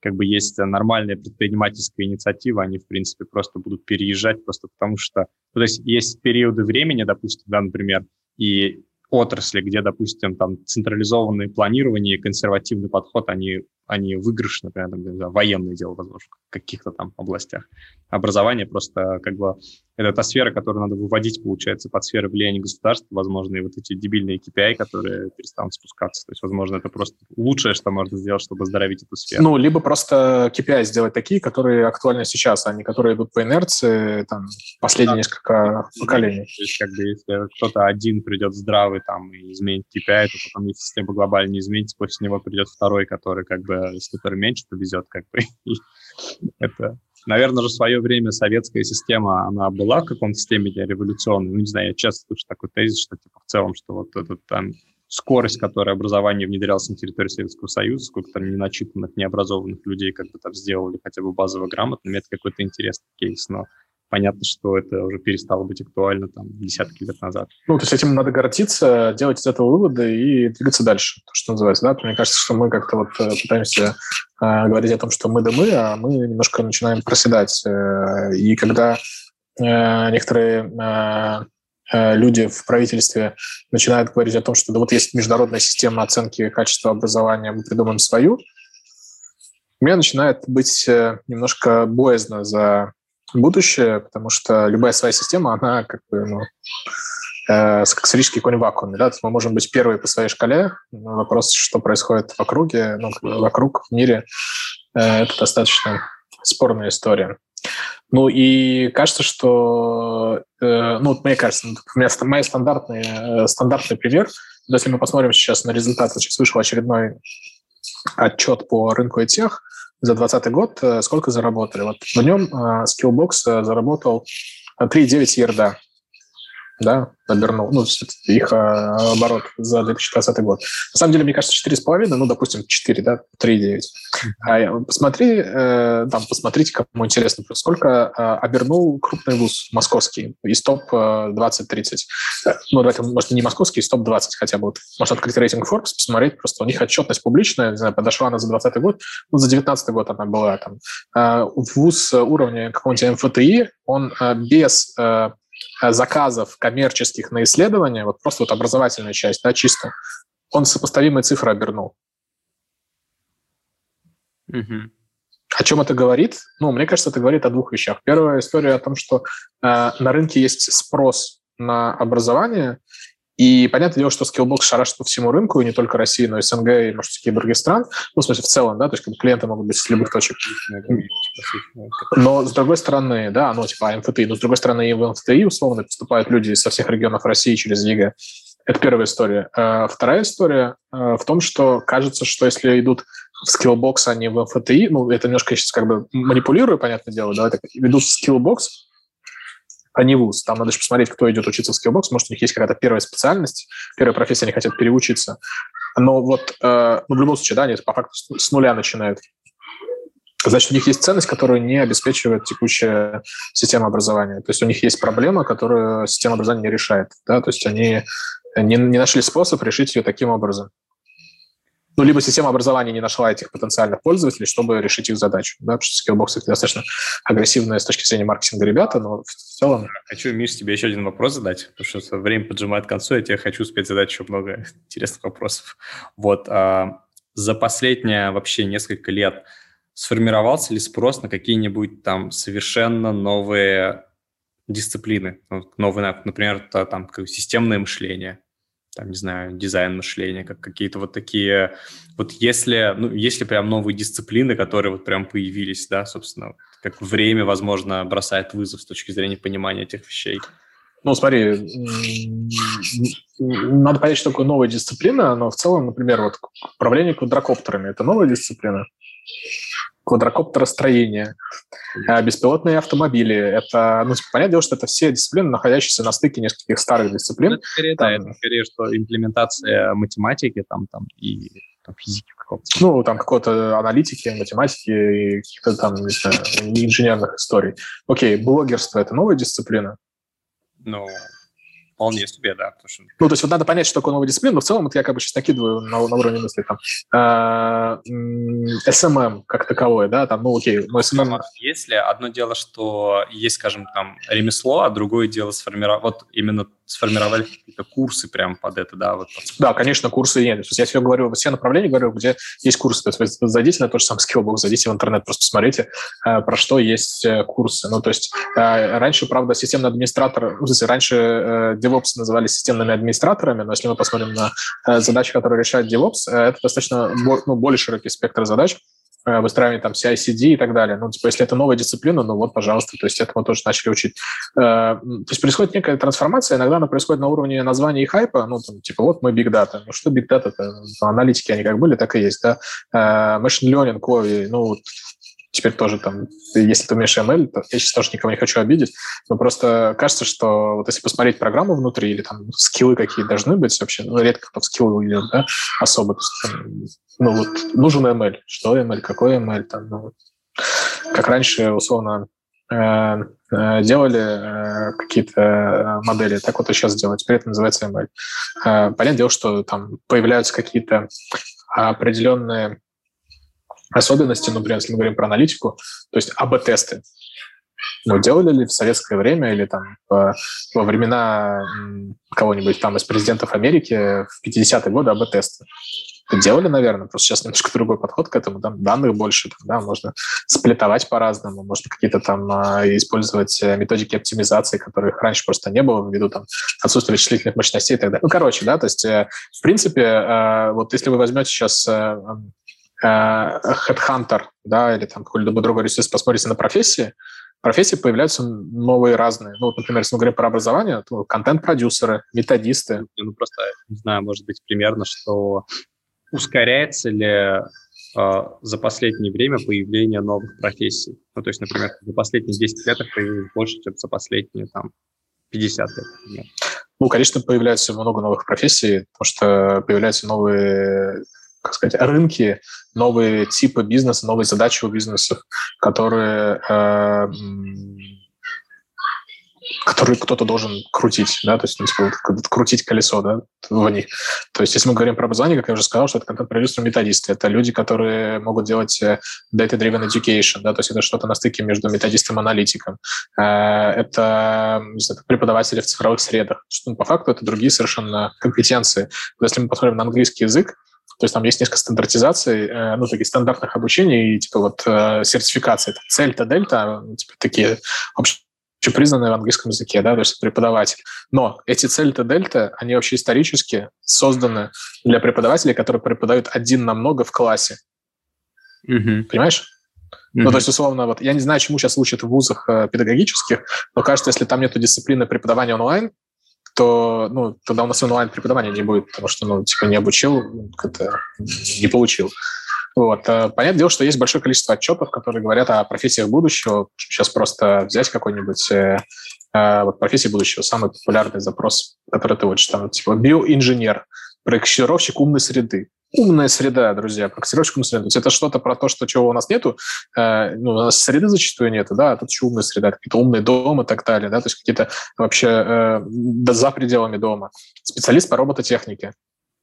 как бы есть нормальная предпринимательская инициатива, они, в принципе, просто будут переезжать просто потому что... Ну, то есть есть периоды времени, допустим, да, например, и отрасли, где, допустим, там централизованное планирование и консервативный подход, они они выигрышны, например, там, знаю, военные дела, возможно, в каких-то там областях. Образование просто как бы это та сфера, которую надо выводить, получается, под сферы влияния государства, возможно, и вот эти дебильные KPI, которые перестанут спускаться. То есть, возможно, это просто лучшее, что можно сделать, чтобы оздоровить эту сферу. Ну, либо просто KPI сделать такие, которые актуальны сейчас, а не которые идут по инерции там, последние да. несколько поколений. То есть, как бы, если кто-то один придет здравый там и изменит KPI, то потом, если система глобально не изменится, после него придет второй, который как бы если который меньше повезет, как бы. это, наверное, же в свое время советская система, она была в каком-то системе революционной. Ну, не знаю, я часто слышу такой тезис, что типа в целом, что вот этот там скорость, которая образование внедрялось на территории Советского Союза, сколько там неначитанных, необразованных людей как бы там сделали хотя бы базово грамотными, это какой-то интересный кейс, но понятно, что это уже перестало быть актуально там десятки лет назад. Ну, то есть этим надо гордиться, делать из этого выводы и двигаться дальше, то, что называется, да? Мне кажется, что мы как-то вот э, пытаемся э, говорить о том, что мы да мы, а мы немножко начинаем проседать. Э, и когда э, некоторые э, э, люди в правительстве начинают говорить о том, что да вот есть международная система оценки качества образования, мы придумаем свою, меня начинает быть немножко боязно за будущее, потому что любая своя система, она как бы, ну, э, как сферический конь в вакууме, да, мы можем быть первые по своей шкале, но вопрос, что происходит в округе, ну, вокруг, в мире, э, это достаточно спорная история. Ну и кажется, что, э, ну, мне кажется, у меня мой стандартный, э, стандартный пример, если мы посмотрим сейчас на результаты, сейчас вышел очередной отчет по рынку и тех, за 2020 год э, сколько заработали. Вот в нем э, Skillbox э, заработал 3,9 ерда да, обернул, ну, их а, оборот за 2020 год. На самом деле, мне кажется, 4,5, ну, допустим, 4, да, 3,9. А посмотри, э, там, посмотрите, кому интересно, сколько э, обернул крупный вуз московский из топ-20-30. Э, ну, давайте, может, не московский, из топ-20 хотя бы. Вот, может, открыть рейтинг Forbes, посмотреть, просто у них отчетность публичная, не знаю, подошла она за 2020 год, ну, за 2019 год она была там. Э, вуз уровня какого-нибудь МФТИ, он э, без Э, заказов коммерческих на исследования, вот просто вот образовательная часть, да, чисто, он сопоставимые цифры обернул. Угу. О чем это говорит? Ну, мне кажется, это говорит о двух вещах. Первая история о том, что э, на рынке есть спрос на образование, и понятное дело, что Skillbox шарашит по всему рынку, и не только России, но и СНГ, и, может, какие других стран. Ну, в смысле, в целом, да, то есть как клиенты могут быть с любых точек. Но, с другой стороны, да, ну, типа МФТИ, но, с другой стороны, и в МФТИ, условно, поступают люди со всех регионов России через ЕГЭ. Это первая история. А вторая история а, в том, что кажется, что если идут в Skillbox, а не в МФТИ, ну, это немножко я сейчас как бы манипулирую, понятное дело, давай так, ведут в Skillbox, а не вуз. Там надо же посмотреть, кто идет учиться в Skillbox. Может, у них есть какая-то первая специальность, первая профессия, они хотят переучиться. Но вот э, ну, в любом случае, да, они по факту с нуля начинают. Значит, у них есть ценность, которую не обеспечивает текущая система образования. То есть у них есть проблема, которую система образования не решает. Да? То есть они не, не нашли способ решить ее таким образом ну, либо система образования не нашла этих потенциальных пользователей, чтобы решить их задачу. Да? Потому что Skillbox — это достаточно агрессивные с точки зрения маркетинга ребята, но в целом... Хочу, Миш, тебе еще один вопрос задать, потому что время поджимает к концу, я тебе хочу успеть задать еще много интересных вопросов. Вот, а, за последние вообще несколько лет сформировался ли спрос на какие-нибудь там совершенно новые дисциплины, ну, новые, например, там системное мышление, там, не знаю, дизайн мышления, как какие-то вот такие, вот если, ну, если прям новые дисциплины, которые вот прям появились, да, собственно, как время, возможно, бросает вызов с точки зрения понимания этих вещей. Ну, смотри, надо понять, что такое новая дисциплина, но в целом, например, вот управление квадрокоптерами – это новая дисциплина квадрокоптеростроение, э, беспилотные автомобили. Это, ну, типа, понятное дело, что это все дисциплины, находящиеся на стыке нескольких старых дисциплин. Ну, скорее, там, да, это скорее, что имплементация математики там, там, и там, физики какого-то. Ну, там какой-то аналитики, математики и каких-то там, не знаю, инженерных историй. Окей, блогерство – это новая дисциплина? Ну, вполне себе, да. Потому что... Ну, то есть вот надо понять, что такое новая дисциплина, но в целом это я как бы сейчас накидываю на, на уровне мысли. Там, э, SMM как таковое, да, там, ну окей, но SMM... Если одно дело, что есть, скажем, там ремесло, а другое дело сформировать, вот именно сформировали какие-то курсы прямо под это, да? Вот. Да, конечно, курсы нет. То есть я все говорю, все направления говорю, где есть курсы. То есть вы зайдите на тот же самый Skillbox, зайдите в интернет, просто посмотрите, э, про что есть э, курсы. Ну, то есть э, раньше, правда, системный администратор, ну, смысле, раньше DevOps называли системными администраторами, но если мы посмотрим на задачи, которые решает DevOps, это достаточно ну, более широкий спектр задач. Э, выстраивание там CI-CD и так далее. Ну, типа, если это новая дисциплина, ну вот, пожалуйста, то есть это мы тоже начали учить. Э, то есть происходит некая трансформация, иногда она происходит на уровне названия и хайпа, ну, там, типа, вот мы Big Data. Ну, что Big Data? -то? Аналитики, они как были, так и есть, да. Э, machine Learning, Кови, ну, теперь тоже там, если ты умеешь ML, то я сейчас тоже никого не хочу обидеть, но просто кажется, что вот если посмотреть программу внутри или там скиллы какие должны быть вообще, ну, редко кто в скиллы идет, да, особо, то есть, там, ну, вот нужен ML, что ML, какой ML, там, ну, как раньше, условно, э, э, делали э, какие-то модели, так вот и сейчас делать. Теперь это называется ML. Понятное дело, что там появляются какие-то определенные особенности, например, если мы говорим про аналитику, то есть АБ-тесты. Ну, делали ли в советское время или там во времена кого-нибудь там из президентов Америки в 50-е годы АБ-тесты? Делали, наверное, просто сейчас немножко другой подход к этому, там данных больше, там, да, можно сплетовать по-разному, можно какие-то там э, использовать э, методики оптимизации, которых раньше просто не было ввиду там отсутствия вычислительных мощностей и так далее. Ну, короче, да, то есть, э, в принципе, э, вот если вы возьмете сейчас э, Headhunter, да, или там какой-либо другой ресурс, посмотрите на профессии, профессии появляются новые разные. Ну, вот, например, если мы говорим про образование, то контент-продюсеры, методисты. Ну, просто, не знаю, может быть, примерно, что ускоряется ли э, за последнее время появление новых профессий? Ну, то есть, например, за последние 10 лет их появилось больше, чем за последние там 50 лет, например. Ну, конечно, появляется много новых профессий, потому что появляются новые как сказать, рынки, новые типы бизнеса, новые задачи у бизнесов, которые, э, которые кто-то должен крутить, да, то есть, ну, типа, крутить колесо, да, в них. То есть, если мы говорим про образование, как я уже сказал, что это контент-продюсеры методисты, это люди, которые могут делать э, data-driven education, да, то есть это что-то на стыке между методистом и аналитиком. Э, это, не знаю, преподаватели в цифровых средах. Что, ну, по факту это другие совершенно компетенции. Если мы посмотрим на английский язык, то есть там есть несколько стандартизаций, э, ну, таких стандартных обучений и типа вот э, сертификации. Цельта, дельта, типа такие общепризнанные в английском языке, да, то есть преподаватель. Но эти цельта, дельта, они вообще исторически созданы для преподавателей, которые преподают один на много в классе. Mm-hmm. Понимаешь? Mm-hmm. Ну, то есть, условно, вот я не знаю, чему сейчас учат в вузах э, педагогических, но кажется, если там нету дисциплины преподавания онлайн, то ну, тогда у нас онлайн преподавания не будет, потому что, ну, типа, не обучил, как-то не получил. Вот. Э, понятное дело, что есть большое количество отчетов, которые говорят о профессиях будущего. Сейчас просто взять какой-нибудь э, э, вот профессии будущего, самый популярный запрос, который ты учишь, там, типа, биоинженер, проектировщик умной среды. Умная среда, друзья, проектировщик умной среды. То есть это что-то про то, что чего у нас нету. Э, ну, у нас среды зачастую нету, да, а тут еще умная среда, какие-то умные дома и так далее, да, то есть какие-то вообще э, за пределами дома. Специалист по робототехнике.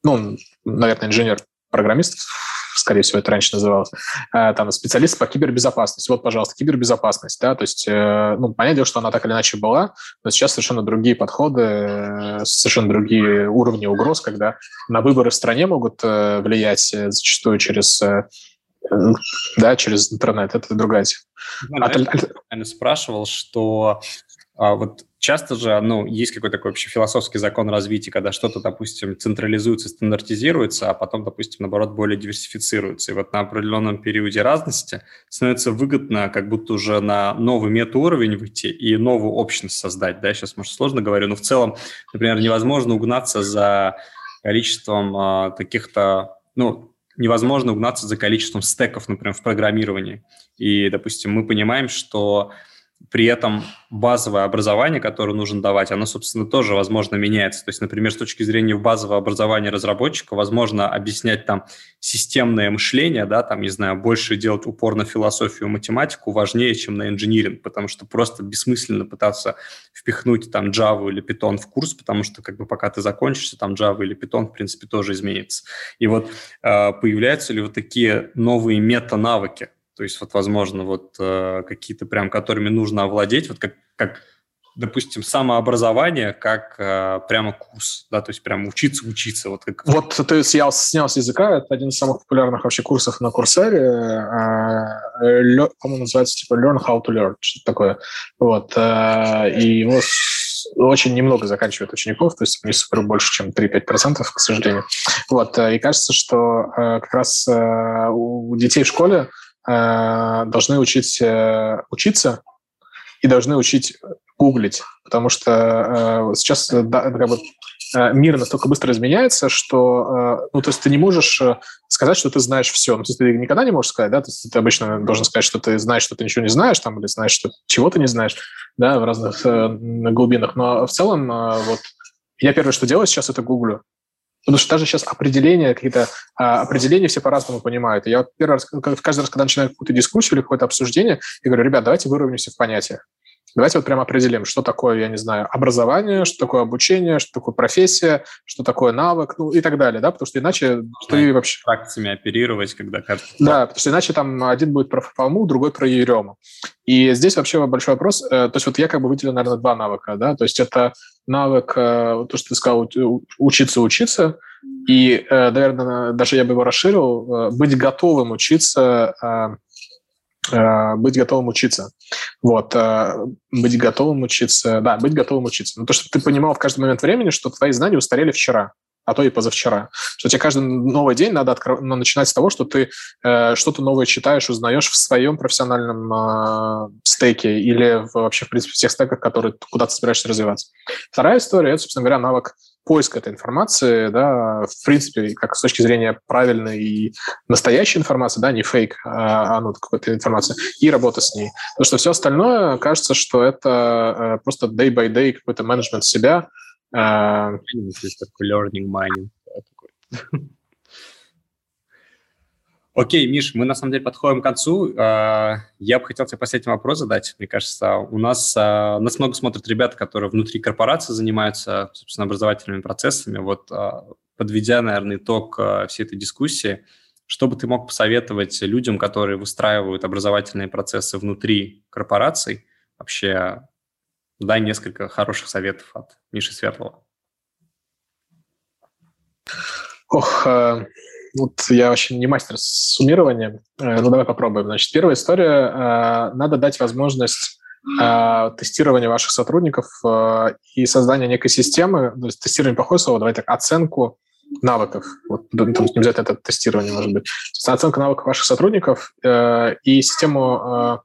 Ну, наверное, инженер-программист скорее всего, это раньше называлось, э, там, специалист по кибербезопасности. Вот, пожалуйста, кибербезопасность, да, то есть, э, ну, понятное дело, что она так или иначе была, но сейчас совершенно другие подходы, э, совершенно другие уровни угроз, когда на выборы в стране могут влиять зачастую через да, через интернет, это другая тема. Знаешь, а, спрашивал, что а вот часто же, ну, есть какой-то такой вообще философский закон развития, когда что-то, допустим, централизуется, стандартизируется, а потом, допустим, наоборот, более диверсифицируется. И вот на определенном периоде разности становится выгодно как будто уже на новый метауровень выйти и новую общность создать. Да, сейчас, может, сложно говорю, но в целом, например, невозможно угнаться за количеством а, каких-то, ну, невозможно угнаться за количеством стеков, например, в программировании. И, допустим, мы понимаем, что при этом базовое образование, которое нужно давать, оно, собственно, тоже, возможно, меняется. То есть, например, с точки зрения базового образования разработчика, возможно, объяснять там системное мышление, да, там, не знаю, больше делать упор на философию, математику важнее, чем на инжиниринг, потому что просто бессмысленно пытаться впихнуть там Java или Python в курс, потому что как бы пока ты закончишься, там Java или Python, в принципе, тоже изменится. И вот э, появляются ли вот такие новые мета-навыки, то есть вот, возможно, вот э, какие-то прям, которыми нужно овладеть, вот как, как допустим, самообразование как э, прямо курс, да, то есть прямо учиться, учиться. Вот, как... вот то есть я снял с языка, это один из самых популярных вообще курсов на Курсере, э, по-моему, называется типа Learn How to Learn, что-то такое. Вот, э, и его очень немного заканчивает учеников, то есть не супер больше, чем 3-5%, к сожалению. Вот, э, и кажется, что э, как раз э, у детей в школе Э, должны учить э, учиться и должны учить гуглить, потому что э, сейчас как бы, э, мир настолько быстро изменяется, что, э, ну, то есть ты не можешь э, сказать, что ты знаешь все. Ну, то есть ты никогда не можешь сказать, да, то есть ты обычно должен сказать, что ты знаешь, что ты ничего не знаешь, там, или знаешь, что чего ты не знаешь, да, в разных э, глубинах. Но в целом, э, вот, я первое, что делаю сейчас, это гуглю. Потому что даже сейчас определения, какие-то а, определения все по-разному понимают. И я первый раз, каждый раз, когда начинаю какую-то дискуссию или какое-то обсуждение, я говорю, ребят, давайте выровняемся в понятиях. Давайте вот прямо определим, что такое, я не знаю, образование, что такое обучение, что такое профессия, что такое навык, ну и так далее, да, потому что иначе ты вообще... Фракциями оперировать, когда... Да, потому что иначе там один будет про Фалму, другой про Ерему. И здесь вообще большой вопрос, э, то есть вот я как бы выделил, наверное, два навыка, да, то есть это навык, э, то, что ты сказал, учиться учиться, и, э, наверное, даже я бы его расширил, быть готовым учиться быть готовым учиться. Вот, э, быть готовым учиться, да, быть готовым учиться. Ну, то, что ты понимал в каждый момент времени, что твои знания устарели вчера, а то и позавчера. Что тебе каждый новый день надо откро... ну, начинать с того, что ты э, что-то новое читаешь, узнаешь в своем профессиональном э, стеке или в, вообще, в принципе, всех стеках, которые куда ты собираешься развиваться. Вторая история – это, собственно говоря, навык поиск этой информации, да, в принципе, как с точки зрения правильной и настоящей информации, да, не фейк, а, а ну, какой-то информации, и работа с ней. Потому что все остальное, кажется, что это э, просто day by day какой-то менеджмент себя. Э, learning mining. Окей, Миш, мы на самом деле подходим к концу. А, я бы хотел тебе последний вопрос задать. Мне кажется, у нас, а, нас много смотрят ребята, которые внутри корпорации занимаются, собственно, образовательными процессами. Вот а, подведя, наверное, итог всей этой дискуссии, что бы ты мог посоветовать людям, которые выстраивают образовательные процессы внутри корпораций? Вообще, дай несколько хороших советов от Миши Светлого. Ох, вот я вообще не мастер суммирования. Э, ну, давай попробуем. Значит, первая история. Э, надо дать возможность э, тестирования ваших сотрудников и создания некой системы, то есть тестирование плохое слово, давайте так, оценку навыков. Вот, не обязательно это тестирование может быть. Оценка навыков ваших сотрудников и систему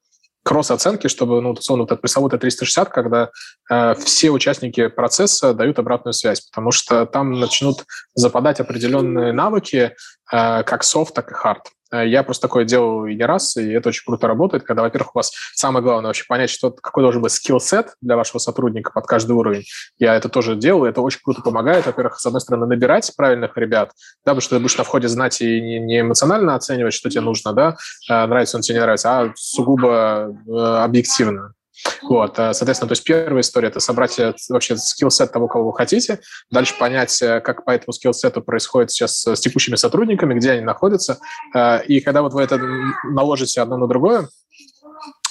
кросс-оценки, чтобы, ну, условно, вот это пресловутое 360, когда э, все участники процесса дают обратную связь, потому что там начнут западать определенные навыки, э, как софт, так и хард. Э, я просто такое делал и не раз, и это очень круто работает, когда, во-первых, у вас самое главное вообще понять, что, какой должен быть скилл-сет для вашего сотрудника под каждый уровень. Я это тоже делал, это очень круто помогает, во-первых, с одной стороны, набирать правильных ребят, да, потому что ты будешь на входе знать и не, не эмоционально оценивать, что тебе нужно, да, э, нравится он тебе, не нравится, а сугубо э, объективно. Вот, э, соответственно, то есть первая история – это собрать э, вообще скилл-сет того, кого вы хотите, дальше понять, э, как по этому скилл-сету происходит сейчас с текущими сотрудниками, где они находятся, и когда вот вы это наложите одно на другое,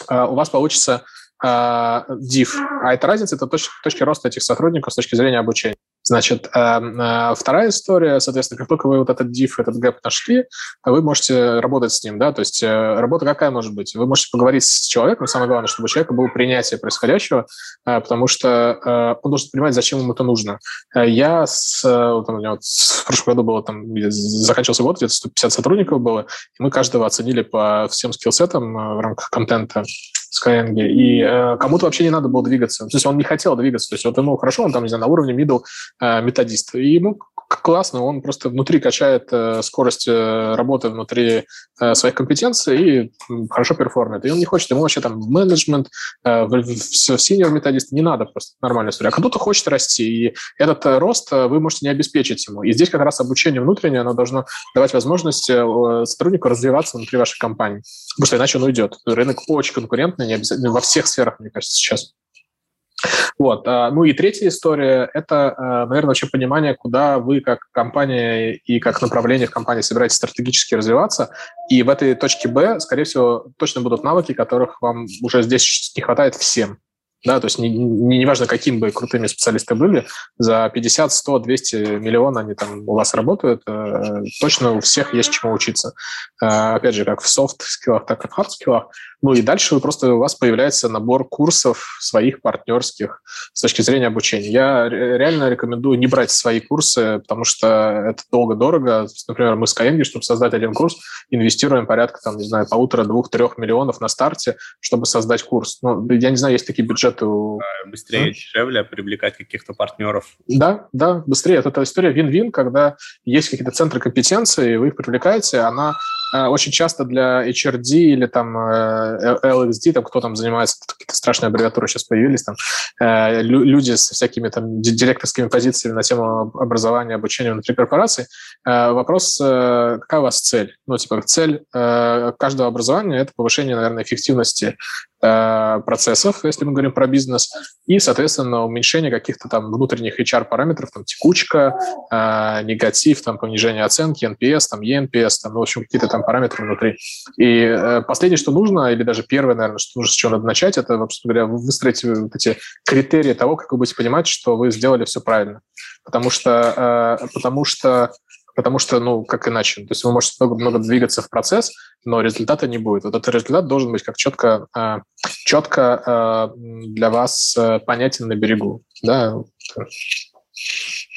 у вас получится div. А это разница, это точки, точки роста этих сотрудников с точки зрения обучения. Значит, эм, э, вторая история, соответственно, как только вы вот этот diff, этот гэп нашли, вы можете работать с ним, да, то есть э, работа какая может быть? Вы можете поговорить с человеком, самое главное, чтобы у человека было принятие происходящего, э, потому что он должен понимать, зачем ему это нужно. Я с, вот у меня вот в прошлом году было там, заканчивался год, где-то 150 сотрудников было, и мы каждого оценили по всем скиллсетам в рамках контента, Skyeng, и э, кому-то вообще не надо было двигаться. То есть он не хотел двигаться. То есть вот ему хорошо, он там, не знаю, на уровне middle э, методист. И ему классно, он просто внутри качает э, скорость э, работы внутри э, своих компетенций и хорошо перформит. И он не хочет, ему вообще там в менеджмент, в, senior методист не надо просто нормальная история. А кто-то хочет расти, и этот рост вы можете не обеспечить ему. И здесь как раз обучение внутреннее, оно должно давать возможность сотруднику развиваться внутри вашей компании. Потому что иначе он уйдет. Рынок очень конкурентный, не обязательно во всех сферах, мне кажется, сейчас. Вот. А, ну и третья история – это, а, наверное, вообще понимание, куда вы как компания и как направление в компании собираетесь стратегически развиваться. И в этой точке Б, скорее всего, точно будут навыки, которых вам уже здесь не хватает всем. Да, то есть не, не, не каким бы крутыми специалисты были, за 50, 100, 200 миллионов они там у вас работают, э, точно у всех есть чему учиться. Э, опять же, как в софт-скиллах, так и в хард-скиллах. Ну и дальше вы просто, у вас появляется набор курсов своих партнерских с точки зрения обучения. Я реально рекомендую не брать свои курсы, потому что это долго-дорого. Например, мы с Skyeng, чтобы создать один курс, инвестируем порядка, там, не знаю, полутора, двух, трех миллионов на старте, чтобы создать курс. Ну, я не знаю, есть такие бюджеты бюджету... Быстрее, а? дешевле привлекать каких-то партнеров. Да, да, быстрее. Это история вин-вин, когда есть какие-то центры компетенции, вы их привлекаете, она очень часто для HRD или там э, LXD, там кто там занимается, какие-то страшные аббревиатуры сейчас появились, там э, люди с всякими там директорскими позициями на тему образования, обучения внутри корпорации. Вопрос, какая у вас цель? Ну, типа, цель каждого образования – это повышение, наверное, эффективности Э, процессов, если мы говорим про бизнес, и, соответственно, уменьшение каких-то там внутренних HR-параметров, там текучка, э, негатив, там понижение оценки, NPS, там ENPS, там, ну, в общем, какие-то там параметры внутри. И э, последнее, что нужно, или даже первое, наверное, что нужно, с чего надо начать, это, вообще говоря, выстроить вот эти критерии того, как вы будете понимать, что вы сделали все правильно. Потому что, э, потому что потому что, ну, как иначе? То есть вы можете много-много двигаться в процесс, но результата не будет. Вот этот результат должен быть как четко, э, четко э, для вас э, понятен на берегу. Да?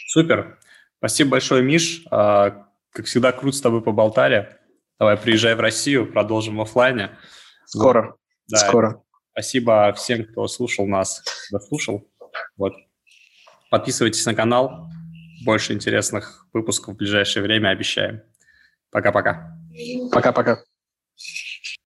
Супер. Спасибо большое, Миш. А, как всегда, круто с тобой поболтали. Давай, приезжай в Россию, продолжим в офлайне. Скоро. Да. Скоро. Спасибо всем, кто слушал нас, дослушал. Вот. Подписывайтесь на канал, больше интересных выпусков в ближайшее время обещаем. Пока-пока. Пока-пока.